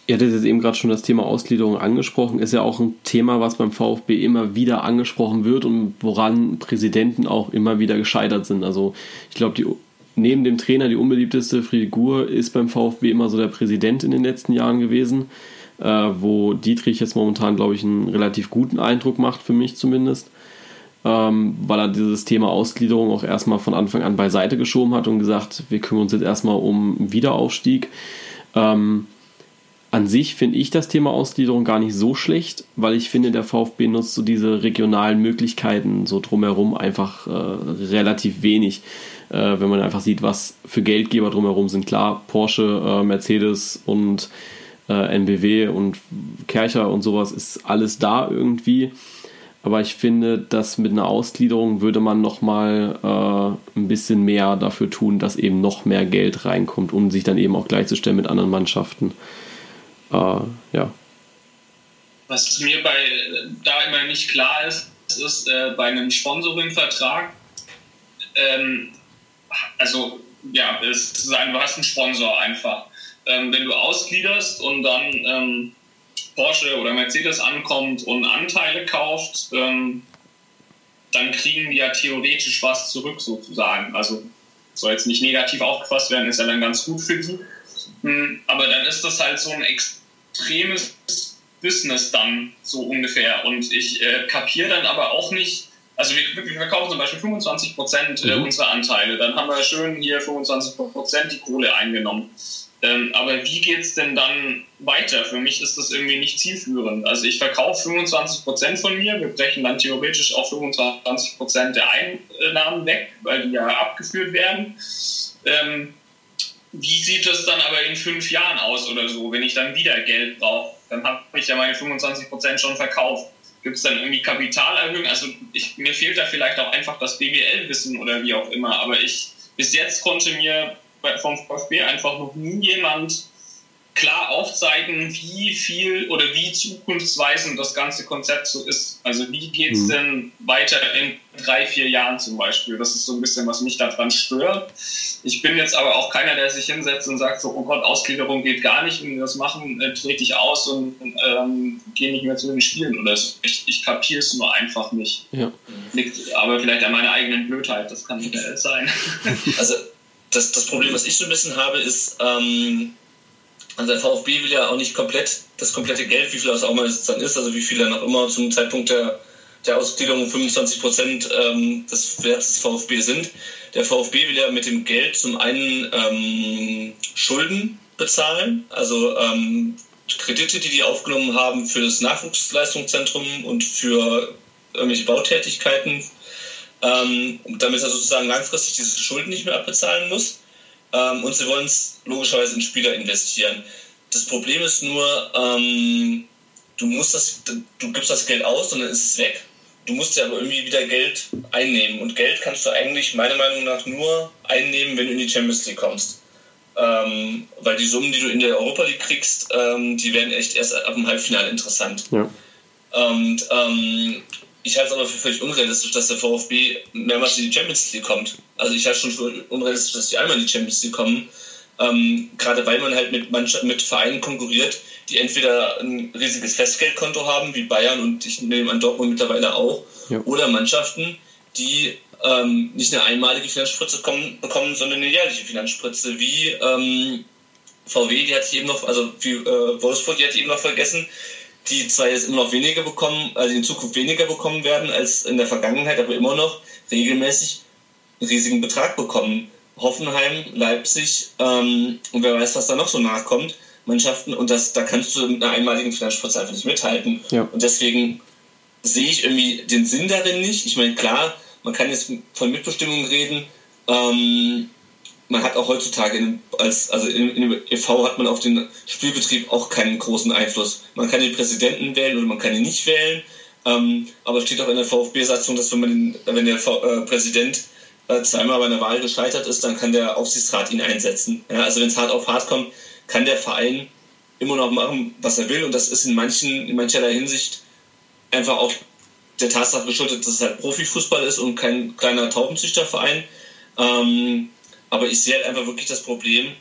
Ihr hattet jetzt eben gerade schon das Thema Ausgliederung angesprochen. Ist ja auch ein Thema, was beim VfB immer wieder angesprochen wird und woran Präsidenten auch immer wieder gescheitert sind. Also ich glaube, neben dem Trainer die unbeliebteste Figur ist beim VfB immer so der Präsident in den letzten Jahren gewesen, äh, wo Dietrich jetzt momentan, glaube ich, einen relativ guten Eindruck macht, für mich zumindest ähm, weil er dieses Thema Ausgliederung auch erstmal von Anfang an beiseite geschoben hat und gesagt, wir kümmern uns jetzt erstmal um Wiederaufstieg. Ähm, an sich finde ich das Thema Ausgliederung gar nicht so schlecht, weil ich finde, der VfB nutzt so diese regionalen Möglichkeiten so drumherum einfach äh, relativ wenig. Äh, wenn man einfach sieht, was für Geldgeber drumherum sind. Klar, Porsche, äh, Mercedes und äh, NBW und Kercher und sowas ist alles da irgendwie. Aber ich finde, dass mit einer Ausgliederung würde man nochmal äh, ein bisschen mehr dafür tun, dass eben noch mehr Geld reinkommt, um sich dann eben auch gleichzustellen mit anderen Mannschaften. Äh, ja. Was mir bei da immer nicht klar ist, ist äh, bei einem Sponsoring-Vertrag, ähm, also ja, es ist ein, du hast einen Sponsor einfach. Ähm, wenn du ausgliederst und dann ähm, Porsche oder Mercedes ankommt und Anteile kauft, ähm, dann kriegen die ja theoretisch was zurück sozusagen. Also soll jetzt nicht negativ aufgefasst werden, ist ja dann ganz gut für die. Hm, aber dann ist das halt so ein extremes Business dann so ungefähr. Und ich äh, kapiere dann aber auch nicht, also wir, wir verkaufen zum Beispiel 25 Prozent äh, mhm. unserer Anteile, dann haben wir schön hier 25 Prozent die Kohle eingenommen. Ähm, aber wie geht es denn dann weiter? Für mich ist das irgendwie nicht zielführend. Also ich verkaufe 25% von mir, wir brechen dann theoretisch auch 25% der Einnahmen weg, weil die ja abgeführt werden. Ähm, wie sieht das dann aber in fünf Jahren aus oder so, wenn ich dann wieder Geld brauche? Dann habe ich ja meine 25% schon verkauft. Gibt es dann irgendwie Kapitalerhöhung? Also ich, mir fehlt da vielleicht auch einfach das BWL-Wissen oder wie auch immer. Aber ich bis jetzt konnte mir vom VfB einfach noch nie jemand klar aufzeigen, wie viel oder wie zukunftsweisend das ganze Konzept so ist. Also wie geht es mhm. denn weiter in drei, vier Jahren zum Beispiel? Das ist so ein bisschen, was mich daran stört. Ich bin jetzt aber auch keiner, der sich hinsetzt und sagt so, oh Gott, Ausgliederung geht gar nicht, wenn wir das machen, äh, trete ich aus und ähm, gehe nicht mehr zu den Spielen oder so. Ich, ich kapiere es nur einfach nicht. Ja. Liegt aber vielleicht an meiner eigenen Blödheit, das kann nicht sein. Also das, das Problem, was ich so ein bisschen habe, ist, ähm, also der VfB will ja auch nicht komplett das komplette Geld, wie viel das auch mal dann ist, also wie viel dann auch immer zum Zeitpunkt der, der Ausgliederung 25 Prozent ähm, des Werts des VfB sind. Der VfB will ja mit dem Geld zum einen ähm, Schulden bezahlen, also ähm, Kredite, die die aufgenommen haben für das Nachwuchsleistungszentrum und für irgendwelche Bautätigkeiten ähm, damit er sozusagen langfristig diese Schulden nicht mehr abbezahlen muss. Ähm, und sie wollen es logischerweise in Spieler investieren. Das Problem ist nur, ähm, du musst das, du gibst das Geld aus und dann ist es weg. Du musst ja aber irgendwie wieder Geld einnehmen. Und Geld kannst du eigentlich meiner Meinung nach nur einnehmen, wenn du in die Champions League kommst. Ähm, weil die Summen, die du in der Europa League kriegst, ähm, die werden echt erst ab dem Halbfinale interessant. Ja. Und ähm, ich halte es aber für völlig unrealistisch, dass der VfB mehrmals in die Champions League kommt. Also ich halte es schon für unrealistisch, dass die einmal in die Champions League kommen. Ähm, gerade weil man halt mit, mit Vereinen konkurriert, die entweder ein riesiges Festgeldkonto haben, wie Bayern und ich nehme an Dortmund mittlerweile auch, ja. oder Mannschaften, die ähm, nicht eine einmalige Finanzspritze kommen, bekommen, sondern eine jährliche Finanzspritze, wie ähm, VW, die hat sich eben noch, also wie äh, Wolfsburg, die hat sich eben noch vergessen, die zwar jetzt immer noch weniger bekommen, also in Zukunft weniger bekommen werden als in der Vergangenheit, aber immer noch regelmäßig einen riesigen Betrag bekommen. Hoffenheim, Leipzig ähm, und wer weiß, was da noch so nachkommt, Mannschaften und das, da kannst du mit einer einmaligen Finanzspritze einfach nicht mithalten. Ja. Und deswegen sehe ich irgendwie den Sinn darin nicht. Ich meine, klar, man kann jetzt von Mitbestimmung reden. Ähm, man hat auch heutzutage in, als also dem EV hat man auf den Spielbetrieb auch keinen großen Einfluss. Man kann den Präsidenten wählen oder man kann ihn nicht wählen. Ähm, aber es steht auch in der VfB-Satzung, dass wenn, den, wenn der v äh, Präsident äh, zweimal bei einer Wahl gescheitert ist, dann kann der Aufsichtsrat ihn einsetzen. Ja, also wenn es hart auf hart kommt, kann der Verein immer noch machen, was er will. Und das ist in manchen, in mancherlei Hinsicht einfach auch der Tatsache geschuldet, dass es halt Profifußball ist und kein kleiner Taubenzüchterverein. Ähm, aber ich sehe halt einfach wirklich das Problem,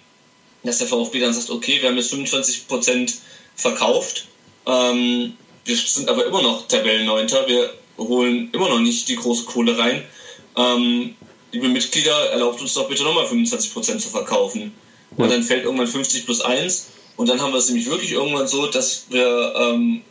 dass der VfB dann sagt, okay, wir haben jetzt 25 Prozent verkauft, ähm, wir sind aber immer noch Tabellenneunter, wir holen immer noch nicht die große Kohle rein. Ähm, liebe Mitglieder, erlaubt uns doch bitte nochmal 25 Prozent zu verkaufen. Und dann fällt irgendwann 50 plus 1 und dann haben wir es nämlich wirklich irgendwann so, dass wir, ähm,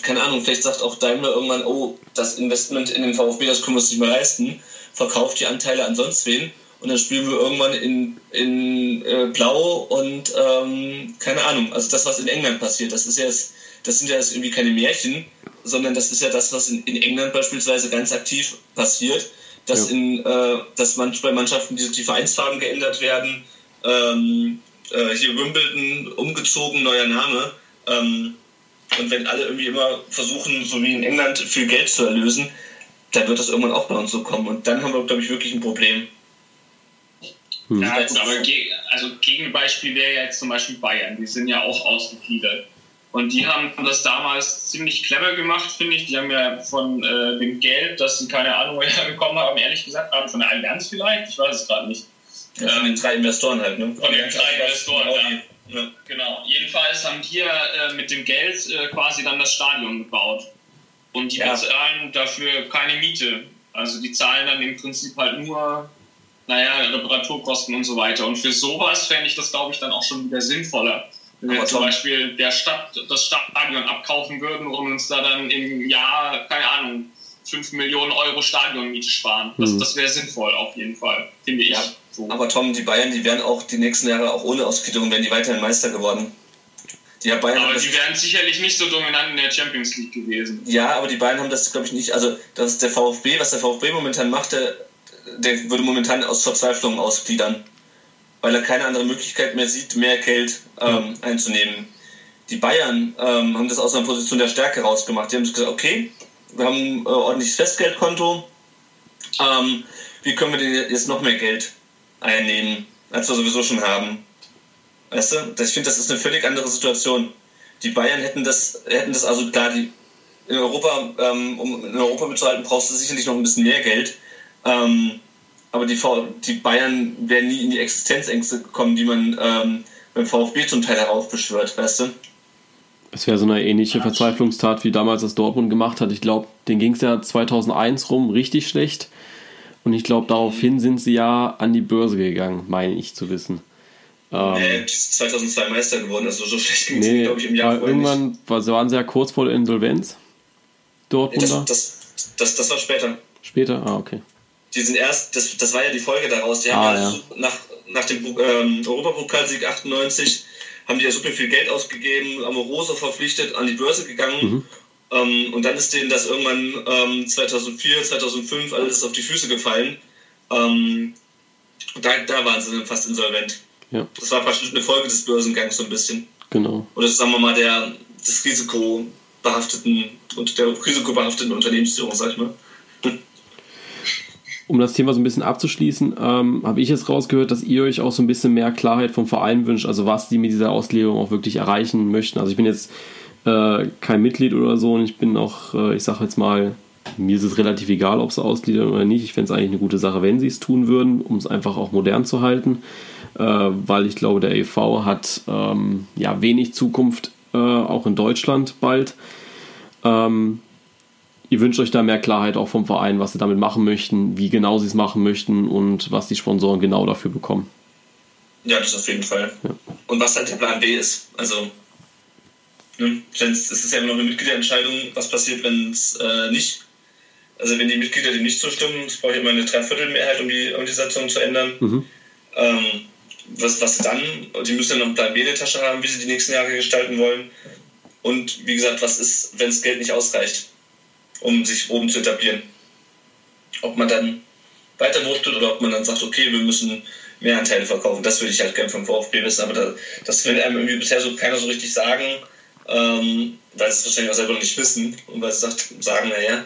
keine Ahnung, vielleicht sagt auch Daimler irgendwann, oh, das Investment in den VfB, das können wir uns nicht mehr leisten, verkauft die Anteile an sonst wen und dann spielen wir irgendwann in, in äh, Blau und ähm, keine Ahnung. Also das, was in England passiert, das ist ja jetzt, das sind ja jetzt irgendwie keine Märchen, sondern das ist ja das, was in, in England beispielsweise ganz aktiv passiert, dass ja. in äh, dass manch, bei Mannschaften die, die Vereinsfarben geändert werden, ähm, äh, hier Wimbledon umgezogen, neuer Name. Ähm, und wenn alle irgendwie immer versuchen, so wie in England, viel Geld zu erlösen, dann wird das irgendwann auch bei uns so kommen. Und dann haben wir, glaube ich, wirklich ein Problem. Hm. Ja, jetzt aber ge also Gegenbeispiel wäre ja jetzt zum Beispiel Bayern. Die sind ja auch ausgegliedert. Und die haben das damals ziemlich clever gemacht, finde ich. Die haben ja von äh, dem Geld, das sie keine Ahnung woher bekommen haben, ehrlich gesagt, haben von der Allianz vielleicht, ich weiß es gerade nicht. Ja, von den drei Investoren halt, ne? Von den drei Investoren, ja. ja. Genau. Jedenfalls haben die ja äh, mit dem Geld äh, quasi dann das Stadion gebaut. Und die ja. bezahlen dafür keine Miete. Also die zahlen dann im Prinzip halt nur naja, Reparaturkosten und so weiter. Und für sowas fände ich das, glaube ich, dann auch schon wieder sinnvoller. Wenn wir zum Beispiel der Stadt, das Stadion abkaufen würden und uns da dann im Jahr, keine Ahnung, 5 Millionen Euro Stadionmiete sparen. Das, mhm. das wäre sinnvoll auf jeden Fall, finde ich. Ja, so. Aber Tom, die Bayern, die wären auch die nächsten Jahre auch ohne Ausgliederung, wären die weiterhin Meister geworden. Die Bayern aber die wären sicherlich nicht so dominant in der Champions League gewesen. Ja, aber die Bayern haben das, glaube ich, nicht. Also, das ist der VfB, was der VfB momentan macht, der der würde momentan aus Verzweiflung ausgliedern, weil er keine andere Möglichkeit mehr sieht, mehr Geld ähm, einzunehmen. Die Bayern ähm, haben das aus einer Position der Stärke rausgemacht. Die haben gesagt, okay, wir haben ein äh, ordentliches Festgeldkonto. Ähm, wie können wir denn jetzt noch mehr Geld einnehmen, als wir sowieso schon haben? Weißt du, ich finde, das ist eine völlig andere Situation. Die Bayern hätten das, hätten das also klar, die, in Europa, ähm, um in Europa mitzuhalten, brauchst du sicherlich noch ein bisschen mehr Geld. Ähm, aber die, v die Bayern wären nie in die Existenzängste gekommen, die man ähm, beim VfB zum Teil heraufbeschwört, weißt du? Es wäre so eine ähnliche Verzweiflungstat, wie damals das Dortmund gemacht hat. Ich glaube, den ging es ja 2001 rum richtig schlecht. Und ich glaube, daraufhin sind sie ja an die Börse gegangen, meine ich zu wissen. Ähm, äh, 2002 Meister geworden, also so schlecht ging es, nee, glaube ich, im Jahr Irgendwann nicht. waren sie ja kurz vor der Insolvenz. Dortmund. Nee, das, das, das, das war später. Später? Ah, okay die sind erst, das, das war ja die Folge daraus, die haben ah, ja, ja. nach, nach dem ähm, Europapokalsieg 98 haben die ja super viel Geld ausgegeben, Amoroso verpflichtet, an die Börse gegangen. Mhm. Ähm, und dann ist denen das irgendwann ähm, 2004, 2005 alles auf die Füße gefallen. Ähm, da, da waren sie dann fast insolvent. Ja. Das war praktisch eine Folge des Börsengangs so ein bisschen. Genau. Oder sagen wir mal der, des risikobehafteten und der risikobehafteten Unternehmensführung, sag ich mal um das Thema so ein bisschen abzuschließen, ähm, habe ich jetzt rausgehört, dass ihr euch auch so ein bisschen mehr Klarheit vom Verein wünscht, also was die mit dieser Auslegung auch wirklich erreichen möchten. Also ich bin jetzt äh, kein Mitglied oder so und ich bin auch, äh, ich sage jetzt mal, mir ist es relativ egal, ob sie ausgliedern oder nicht. Ich fände es eigentlich eine gute Sache, wenn sie es tun würden, um es einfach auch modern zu halten, äh, weil ich glaube, der EV hat ähm, ja wenig Zukunft, äh, auch in Deutschland bald. Ähm, Ihr wünscht euch da mehr Klarheit auch vom Verein, was sie damit machen möchten, wie genau sie es machen möchten und was die Sponsoren genau dafür bekommen. Ja, das auf jeden Fall. Ja. Und was halt der Plan B ist. Also, ne, es ist ja immer noch eine Mitgliederentscheidung, was passiert, wenn es äh, nicht. Also, wenn die Mitglieder dem nicht zustimmen, es braucht immer eine Dreiviertelmehrheit, um die, um die Satzung zu ändern. Mhm. Ähm, was, was dann? Die müssen ja noch einen Plan B in der Tasche haben, wie sie die nächsten Jahre gestalten wollen. Und wie gesagt, was ist, wenn das Geld nicht ausreicht? Um sich oben zu etablieren. Ob man dann weiter wuchtet oder ob man dann sagt, okay, wir müssen mehr Anteile verkaufen. Das würde ich halt gerne vom VfB wissen, aber da, das will einem irgendwie bisher so keiner so richtig sagen, ähm, weil sie es wahrscheinlich auch selber nicht wissen und weil sie sagt, sagen, naja,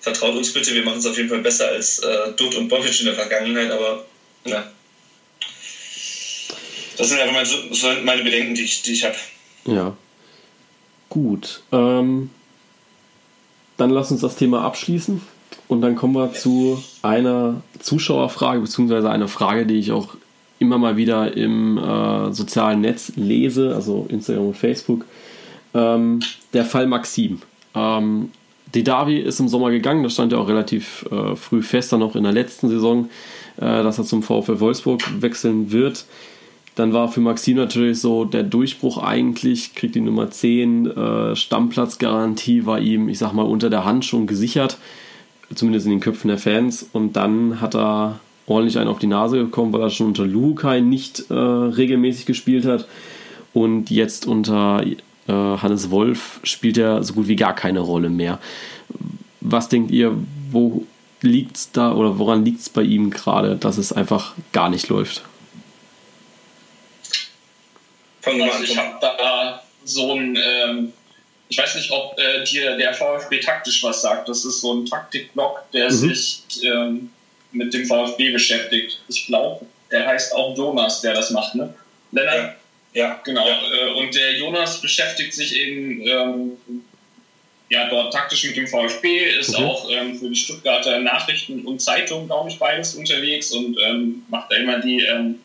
vertraut uns bitte, wir machen es auf jeden Fall besser als äh, Dutt und Bobic in der Vergangenheit, aber ja. Das sind einfach meine, so meine Bedenken, die ich, die ich habe. Ja. Gut. Ähm, dann lass uns das Thema abschließen. Und dann kommen wir zu einer Zuschauerfrage, beziehungsweise einer Frage, die ich auch immer mal wieder im äh, sozialen Netz lese, also Instagram und Facebook. Ähm, der Fall Maxim. Ähm, Didavi ist im Sommer gegangen, das stand ja auch relativ äh, früh fest, dann auch in der letzten Saison, äh, dass er zum VfL Wolfsburg wechseln wird. Dann war für Maxim natürlich so der Durchbruch eigentlich, kriegt die Nummer 10, äh, Stammplatzgarantie war ihm, ich sag mal, unter der Hand schon gesichert zumindest in den Köpfen der Fans. Und dann hat er ordentlich einen auf die Nase bekommen, weil er schon unter Lukai nicht äh, regelmäßig gespielt hat. Und jetzt unter äh, Hannes Wolf spielt er so gut wie gar keine Rolle mehr. Was denkt ihr, wo liegt es da oder woran liegt es bei ihm gerade, dass es einfach gar nicht läuft? Also ich habe da so ein ähm, ich weiß nicht, ob äh, dir der VfB taktisch was sagt. Das ist so ein Taktikblock, der mhm. sich ähm, mit dem VfB beschäftigt. Ich glaube, der heißt auch Jonas, der das macht, ne? Lennart? Ja, ja. genau. Ja. Äh, und der Jonas beschäftigt sich eben ähm, ja, dort taktisch mit dem VfB, ist okay. auch ähm, für die Stuttgarter Nachrichten und Zeitungen, glaube ich, beides unterwegs und ähm, macht da immer die, ähm,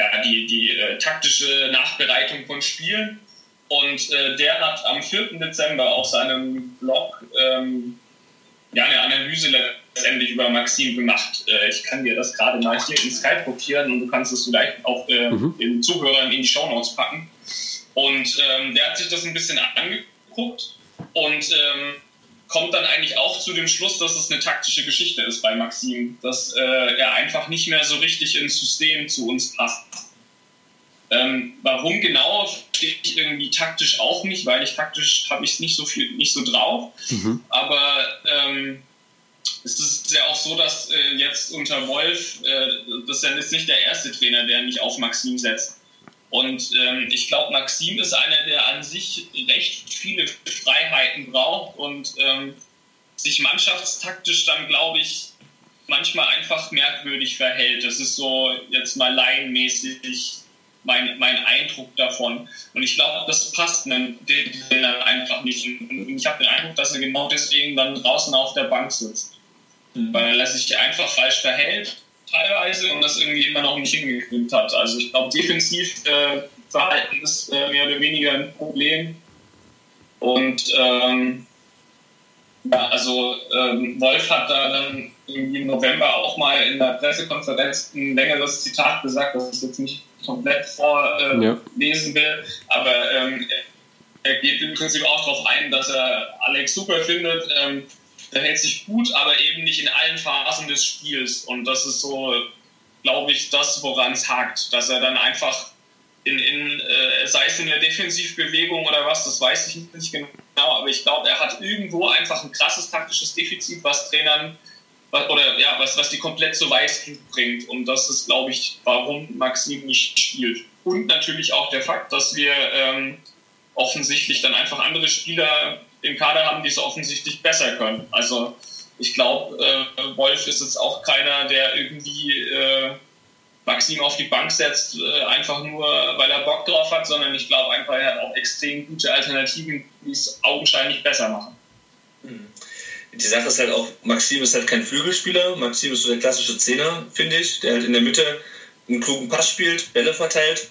ja, die, die äh, taktische Nachbereitung von Spielen. Und äh, der hat am 4. Dezember auf seinem Blog ähm, ja, eine Analyse letztendlich über Maxim gemacht. Äh, ich kann dir das gerade mal hier in Skype kopieren und du kannst es vielleicht auch äh, mhm. den Zuhörern in die Shownotes packen. Und ähm, der hat sich das ein bisschen angeguckt und ähm, kommt dann eigentlich auch zu dem Schluss, dass es eine taktische Geschichte ist bei Maxim, dass äh, er einfach nicht mehr so richtig ins System zu uns passt. Ähm, warum genau, stehe ich irgendwie taktisch auch nicht, weil ich taktisch habe ich es nicht so viel, nicht so drauf. Mhm. Aber ähm, es ist ja auch so, dass äh, jetzt unter Wolf, äh, das ist nicht der erste Trainer, der nicht auf Maxim setzt. Und ähm, ich glaube, Maxim ist einer, der an sich recht viele Freiheiten braucht und ähm, sich mannschaftstaktisch dann, glaube ich, manchmal einfach merkwürdig verhält. Das ist so jetzt mal laienmäßig mein, mein Eindruck davon. Und ich glaube, das passt den Trainern einfach nicht. Und ich habe den Eindruck, dass er genau deswegen dann draußen auf der Bank sitzt. Mhm. Weil er sich einfach falsch verhält, teilweise, und das irgendwie immer noch nicht hingekriegt hat. Also ich glaube, defensiv äh, Verhalten ist äh, mehr oder weniger ein Problem. Und ähm, ja, also ähm, Wolf hat da dann im November auch mal in der Pressekonferenz ein längeres Zitat gesagt, das ist jetzt nicht komplett vorlesen äh, ja. will. Aber ähm, er geht im Prinzip auch darauf ein, dass er Alex super findet. Ähm, der hält sich gut, aber eben nicht in allen Phasen des Spiels. Und das ist so, glaube ich, das, woran es hakt. Dass er dann einfach in, in äh, sei es in der Defensivbewegung oder was, das weiß ich nicht genau, aber ich glaube, er hat irgendwo einfach ein krasses taktisches Defizit, was Trainern oder ja, was, was die komplett zu Weißglut bringt. Und das ist, glaube ich, warum Maxim nicht spielt. Und natürlich auch der Fakt, dass wir ähm, offensichtlich dann einfach andere Spieler im Kader haben, die es offensichtlich besser können. Also ich glaube, äh, Wolf ist jetzt auch keiner, der irgendwie äh, Maxim auf die Bank setzt, äh, einfach nur, weil er Bock drauf hat, sondern ich glaube einfach, er hat auch extrem gute Alternativen, die es augenscheinlich besser machen. Mhm die Sache ist halt auch, Maxim ist halt kein Flügelspieler. Maxim ist so der klassische Zehner, finde ich, der halt in der Mitte einen klugen Pass spielt, Bälle verteilt.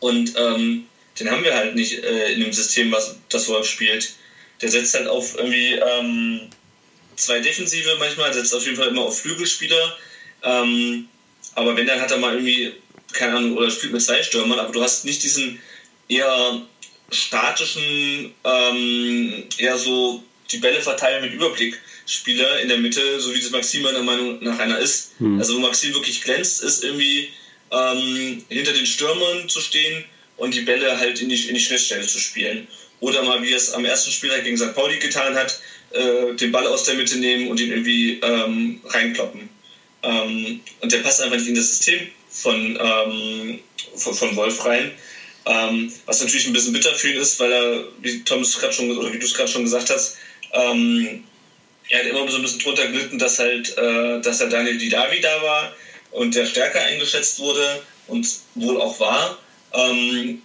Und ähm, den haben wir halt nicht äh, in dem System, was das Wolf spielt. Der setzt halt auf irgendwie ähm, zwei Defensive manchmal, setzt auf jeden Fall immer auf Flügelspieler. Ähm, aber wenn, dann hat er mal irgendwie, keine Ahnung, oder spielt mit zwei Stürmern, aber du hast nicht diesen eher statischen, ähm, eher so die Bälle verteilen mit Überblick Spieler in der Mitte, so wie das Maxim meiner Meinung nach einer ist. Hm. Also wo Maxim wirklich glänzt, ist irgendwie ähm, hinter den Stürmern zu stehen und die Bälle halt in die, in die Schnittstelle zu spielen. Oder mal, wie es am ersten Spieltag gegen St. Pauli getan hat, äh, den Ball aus der Mitte nehmen und ihn irgendwie ähm, reinkloppen. Ähm, und der passt einfach nicht in das System von, ähm, von, von, Wolf rein. Ähm, was natürlich ein bisschen bitter für ihn ist, weil er, wie Thomas gerade schon oder wie du es gerade schon gesagt hast, ähm, er hat immer so ein bisschen drunter gelitten, dass halt, äh, dass er Daniel Didavi da war und der stärker eingeschätzt wurde und wohl auch war. Ähm,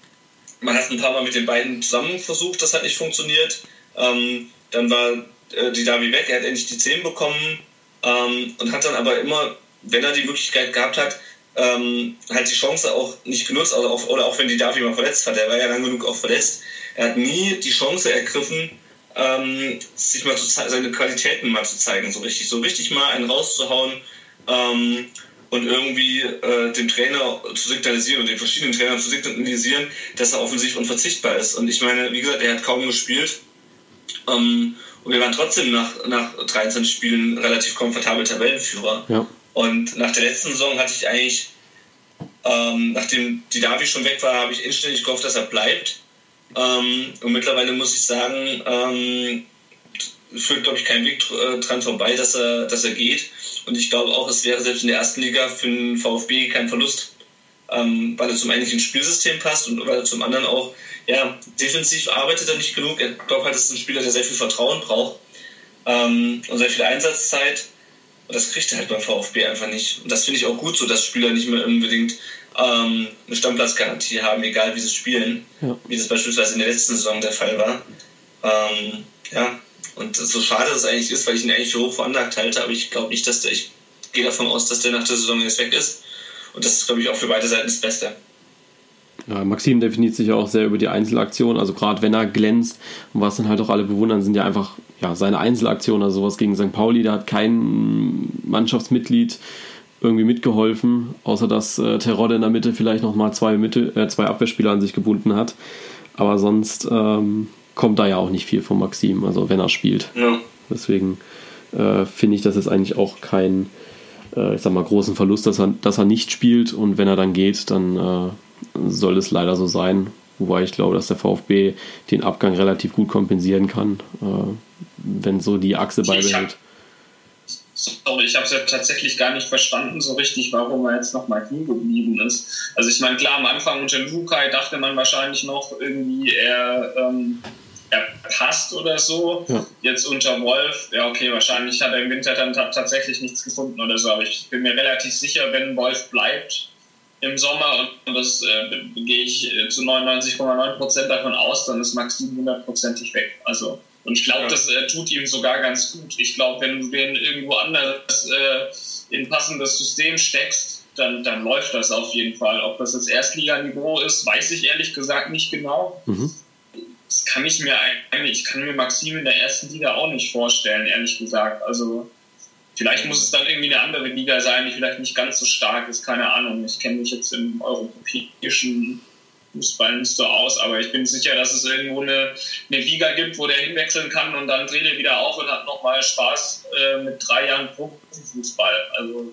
man hat ein paar Mal mit den beiden zusammen versucht, das hat nicht funktioniert. Ähm, dann war äh, Didavi weg, er hat endlich die 10 bekommen ähm, und hat dann aber immer, wenn er die Möglichkeit gehabt hat, ähm, halt die Chance auch nicht genutzt, also auch, oder auch wenn die Davi mal verletzt hat, er war ja lang genug auch verletzt, er hat nie die Chance ergriffen, ähm, sich mal seine Qualitäten mal zu zeigen, so richtig, so richtig mal einen rauszuhauen ähm, und irgendwie äh, dem Trainer zu signalisieren und den verschiedenen Trainern zu signalisieren, dass er offensichtlich unverzichtbar ist. Und ich meine, wie gesagt, er hat kaum gespielt. Ähm, und wir waren trotzdem nach, nach 13 Spielen relativ komfortabel Tabellenführer. Ja. Und nach der letzten Saison hatte ich eigentlich, ähm, nachdem die Davi schon weg war, habe ich inständig gehofft, dass er bleibt. Ähm, und mittlerweile muss ich sagen, ähm, führt, glaube ich, kein Weg äh, dran vorbei, dass er, dass er geht. Und ich glaube auch, es wäre selbst in der ersten Liga für den VfB kein Verlust, ähm, weil er zum einen ins Spielsystem passt und weil er zum anderen auch, ja, defensiv arbeitet er nicht genug. Ich glaube halt, das ist ein Spieler, der sehr viel Vertrauen braucht ähm, und sehr viel Einsatzzeit. Und das kriegt er halt beim VfB einfach nicht. Und das finde ich auch gut so, dass Spieler nicht mehr unbedingt ähm, eine Stammplatzgarantie haben, egal wie sie spielen, ja. wie das beispielsweise in der letzten Saison der Fall war. Ähm, ja, und so schade es eigentlich ist, weil ich ihn eigentlich hoch veranlagt halte, aber ich glaube nicht, dass der, ich gehe davon aus, dass der nach der Saison jetzt weg ist. Und das ist, glaube ich, auch für beide Seiten das Beste. Ja, Maxim definiert sich auch sehr über die Einzelaktion. Also gerade wenn er glänzt und was dann halt auch alle bewundern, sind ja einfach ja, seine Einzelaktionen. Also sowas gegen St. Pauli, da hat kein Mannschaftsmitglied irgendwie mitgeholfen, außer dass äh, Terodde in der Mitte vielleicht nochmal zwei, äh, zwei Abwehrspieler an sich gebunden hat. Aber sonst ähm, kommt da ja auch nicht viel von Maxim, also wenn er spielt. Ja. Deswegen äh, finde ich das jetzt eigentlich auch kein, äh, ich sag mal, großen Verlust, dass er, dass er nicht spielt und wenn er dann geht, dann äh, soll es leider so sein. Wobei ich glaube, dass der VfB den Abgang relativ gut kompensieren kann, äh, wenn so die Achse beibehält. Sorry, ich habe es ja tatsächlich gar nicht verstanden so richtig, warum er jetzt nochmal clean geblieben ist. Also ich meine, klar, am Anfang unter Lukai dachte man wahrscheinlich noch irgendwie, er, ähm, er passt oder so. Ja. Jetzt unter Wolf, ja okay, wahrscheinlich hat er im Winter dann tatsächlich nichts gefunden oder so, aber ich bin mir relativ sicher, wenn Wolf bleibt im Sommer, und das äh, gehe ich äh, zu 99,9% davon aus, dann ist Maxim hundertprozentig weg. Also und ich glaube, ja. das äh, tut ihm sogar ganz gut. Ich glaube, wenn du den irgendwo anders äh, in passendes System steckst, dann, dann läuft das auf jeden Fall. Ob das das Erstliganiveau ist, weiß ich ehrlich gesagt nicht genau. Mhm. Das kann ich mir eigentlich, ich kann mir Maxim in der ersten Liga auch nicht vorstellen, ehrlich gesagt. Also vielleicht muss es dann irgendwie eine andere Liga sein, die vielleicht nicht ganz so stark ist, keine Ahnung. Ich kenne mich jetzt im europäischen Fußball nicht so aus, aber ich bin sicher, dass es irgendwo eine, eine Liga gibt, wo der hinwechseln kann und dann dreht er wieder auf und hat nochmal Spaß äh, mit drei Jahren Profifußball. Also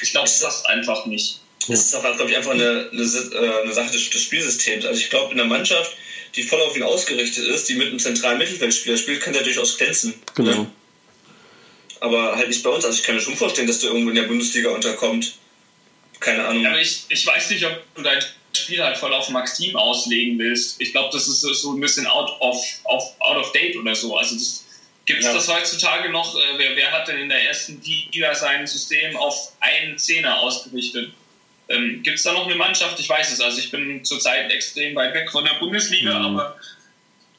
ich glaube, das passt einfach nicht. Das ist auch, glaube ich, einfach eine, eine, äh, eine Sache des, des, Spielsystems. Also ich glaube, in einer Mannschaft, die voll auf ihn ausgerichtet ist, die mit einem zentralen Mittelfeldspieler spielt, kann der durchaus glänzen. Genau. Ne? Aber halt nicht bei uns. Also ich kann mir schon vorstellen, dass du irgendwo in der Bundesliga unterkommt. Keine Ahnung. aber ich, ich weiß nicht, ob du dein Spiel halt voll auf Maxim auslegen willst. Ich glaube, das ist so ein bisschen out of, of, out of date oder so. Also Gibt es ja. das heutzutage noch? Äh, wer, wer, hat denn in der ersten Liga sein System auf einen Zehner ausgerichtet? Ähm, Gibt es da noch eine Mannschaft? Ich weiß es. Also ich bin zurzeit extrem weit weg von der Bundesliga, mhm. aber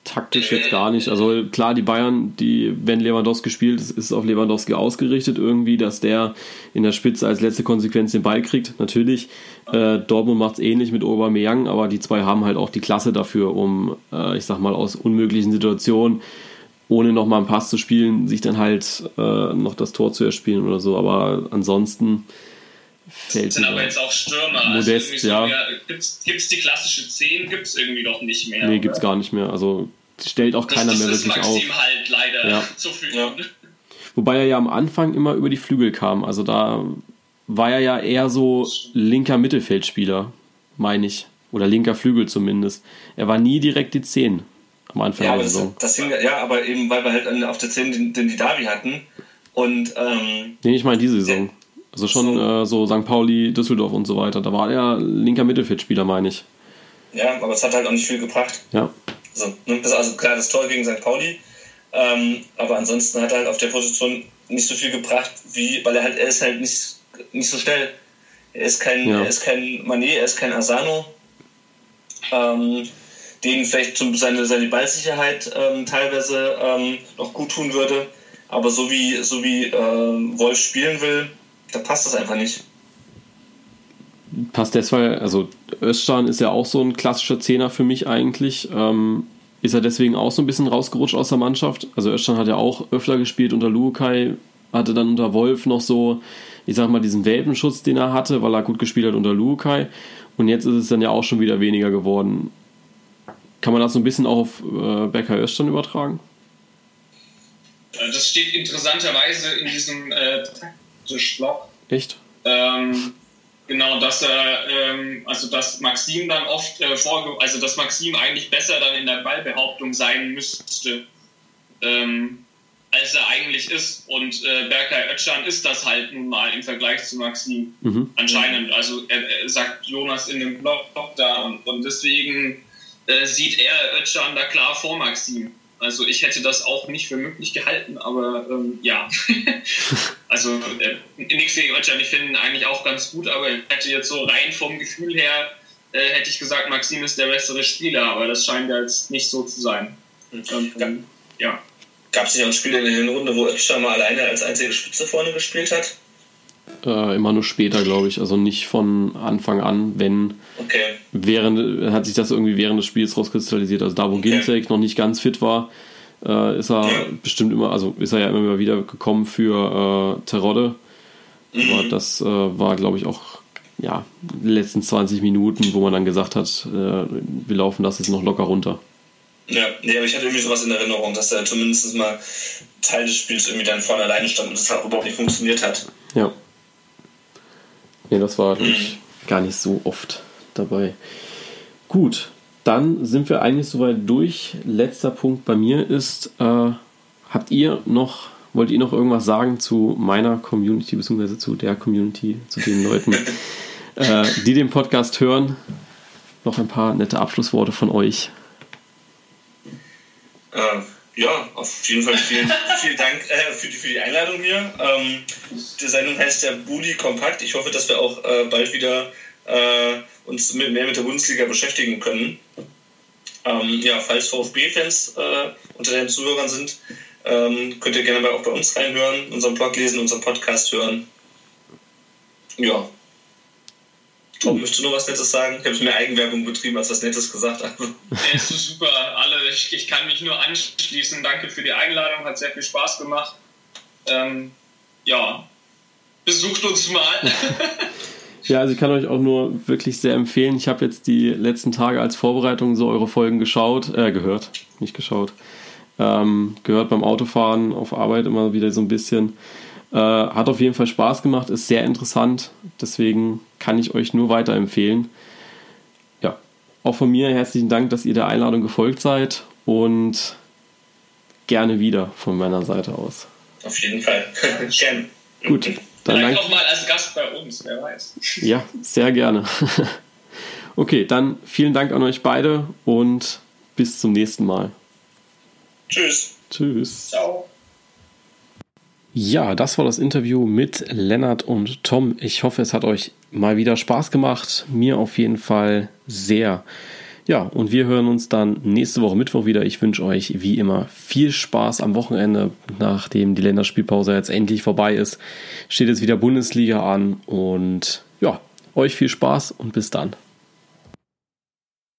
taktisch jetzt gar nicht. Also klar, die Bayern, die, wenn Lewandowski spielt, ist auf Lewandowski ausgerichtet irgendwie, dass der in der Spitze als letzte Konsequenz den Ball kriegt. Natürlich, äh, Dortmund macht es ähnlich mit Aubameyang, aber die zwei haben halt auch die Klasse dafür, um, äh, ich sag mal, aus unmöglichen Situationen ohne nochmal einen Pass zu spielen, sich dann halt äh, noch das Tor zu erspielen oder so. Aber ansonsten fällt das sind aber jetzt auch Stürmer. Also Modest, also ja. Gibt es die klassische 10? Gibt es irgendwie doch nicht mehr. Nee, gibt es gar nicht mehr. Also stellt auch keiner das, das mehr wirklich auf. Das ist halt leider ja. zu viel. Ja. Wobei er ja am Anfang immer über die Flügel kam. Also da war er ja eher so linker Mittelfeldspieler, meine ich. Oder linker Flügel zumindest. Er war nie direkt die 10. am Anfang ja, der Saison. Das, das ja, aber eben, weil wir halt auf der 10 den, den Didavi hatten. Und, ähm, nee, ich meine diese Saison. Also schon so, äh, so St. Pauli, Düsseldorf und so weiter. Da war er linker Mittelfeldspieler, meine ich. Ja, aber es hat halt auch nicht viel gebracht. Ja. Also, das, also klar, das Tor gegen St. Pauli. Ähm, aber ansonsten hat er halt auf der Position nicht so viel gebracht, wie, weil er halt, er ist halt nicht, nicht so schnell. Er ist kein, ja. er ist kein Manet, er ist kein Asano. Ähm, denen vielleicht zum, seine, seine Ballsicherheit ähm, teilweise ähm, noch gut tun würde. Aber so wie, so wie äh, Wolf spielen will, da passt das einfach nicht. Passt deshalb, also Özcan ist ja auch so ein klassischer Zehner für mich eigentlich. Ähm, ist er deswegen auch so ein bisschen rausgerutscht aus der Mannschaft? Also Özcan hat ja auch öfter gespielt unter Lukai, hatte dann unter Wolf noch so, ich sag mal, diesen Welpenschutz, den er hatte, weil er gut gespielt hat unter Lukai. Und jetzt ist es dann ja auch schon wieder weniger geworden. Kann man das so ein bisschen auch auf äh, Becker Özcan übertragen? Äh, das steht interessanterweise in diesem äh, Blog. Echt? Ähm, genau, dass er, ähm, also dass Maxim dann oft äh, vorge also dass Maxim eigentlich besser dann in der Ballbehauptung sein müsste, ähm, als er eigentlich ist. Und äh, Berkay Özcan ist das halt nun mal im Vergleich zu Maxim mhm. anscheinend. Also er, er, sagt Jonas in dem Blog da und, und deswegen äh, sieht er Özcan da klar vor Maxim. Also ich hätte das auch nicht für möglich gehalten, aber ähm, ja. also äh, nichts gegen Özcan, ich finde ihn eigentlich auch ganz gut, aber ich hätte jetzt so rein vom Gefühl her, äh, hätte ich gesagt, Maxim ist der bessere Spieler, aber das scheint ja jetzt nicht so zu sein. Und, ähm, ja. Gab es nicht auch ein Spiel in der Hinrunde, wo Özcan mal alleine als einzige Spitze vorne gespielt hat? Äh, immer nur später, glaube ich. Also nicht von Anfang an, wenn. Okay. Während, hat sich das irgendwie während des Spiels rauskristallisiert. Also da, wo okay. Ginzek noch nicht ganz fit war, äh, ist er ja. bestimmt immer, also ist er ja immer wieder gekommen für äh, Terodde. Mhm. Aber das äh, war, glaube ich, auch ja, die letzten 20 Minuten, wo man dann gesagt hat, äh, wir laufen das jetzt noch locker runter. Ja, nee, aber ich hatte irgendwie sowas in Erinnerung, dass er zumindest mal Teil des Spiels irgendwie dann vorne alleine stand und das auch überhaupt nicht funktioniert hat. Ja. Das war mhm. gar nicht so oft dabei. Gut, dann sind wir eigentlich soweit durch. Letzter Punkt bei mir ist, äh, habt ihr noch, wollt ihr noch irgendwas sagen zu meiner Community, beziehungsweise zu der Community, zu den Leuten, äh, die den Podcast hören? Noch ein paar nette Abschlussworte von euch. Äh, ja, auf jeden Fall vielen, vielen Dank äh, für, die, für die Einladung hier. Ähm, die Sendung heißt ja Bully Kompakt. Ich hoffe, dass wir auch äh, bald wieder äh, uns mit, mehr mit der Bundesliga beschäftigen können. Ähm, ja, falls VfB-Fans äh, unter den Zuhörern sind, ähm, könnt ihr gerne mal auch bei uns reinhören, unseren Blog lesen, unseren Podcast hören. Ja, Tom, möchtest du noch was Nettes sagen? Ich habe mehr Eigenwerbung betrieben, als was Nettes gesagt habe. Ja, ist super. Alle, ich, ich, kann mich nur anschließen. Danke für die Einladung, hat sehr viel Spaß gemacht. Ähm, ja, besucht uns mal. Ja, also ich kann euch auch nur wirklich sehr empfehlen. Ich habe jetzt die letzten Tage als Vorbereitung so eure Folgen geschaut, äh, gehört, nicht geschaut. Ähm, gehört beim Autofahren auf Arbeit immer wieder so ein bisschen. Äh, hat auf jeden Fall Spaß gemacht, ist sehr interessant. Deswegen kann ich euch nur weiterempfehlen. Ja, auch von mir herzlichen Dank, dass ihr der Einladung gefolgt seid und gerne wieder von meiner Seite aus. Auf jeden Fall. Gerne. Gut. Dann Vielleicht auch mal als Gast bei uns, wer weiß. Ja, sehr gerne. Okay, dann vielen Dank an euch beide und bis zum nächsten Mal. Tschüss. Tschüss. Ciao. Ja, das war das Interview mit Lennart und Tom. Ich hoffe, es hat euch mal wieder Spaß gemacht. Mir auf jeden Fall sehr. Ja, und wir hören uns dann nächste Woche Mittwoch wieder. Ich wünsche euch wie immer viel Spaß am Wochenende, nachdem die Länderspielpause jetzt endlich vorbei ist. Steht jetzt wieder Bundesliga an und ja, euch viel Spaß und bis dann.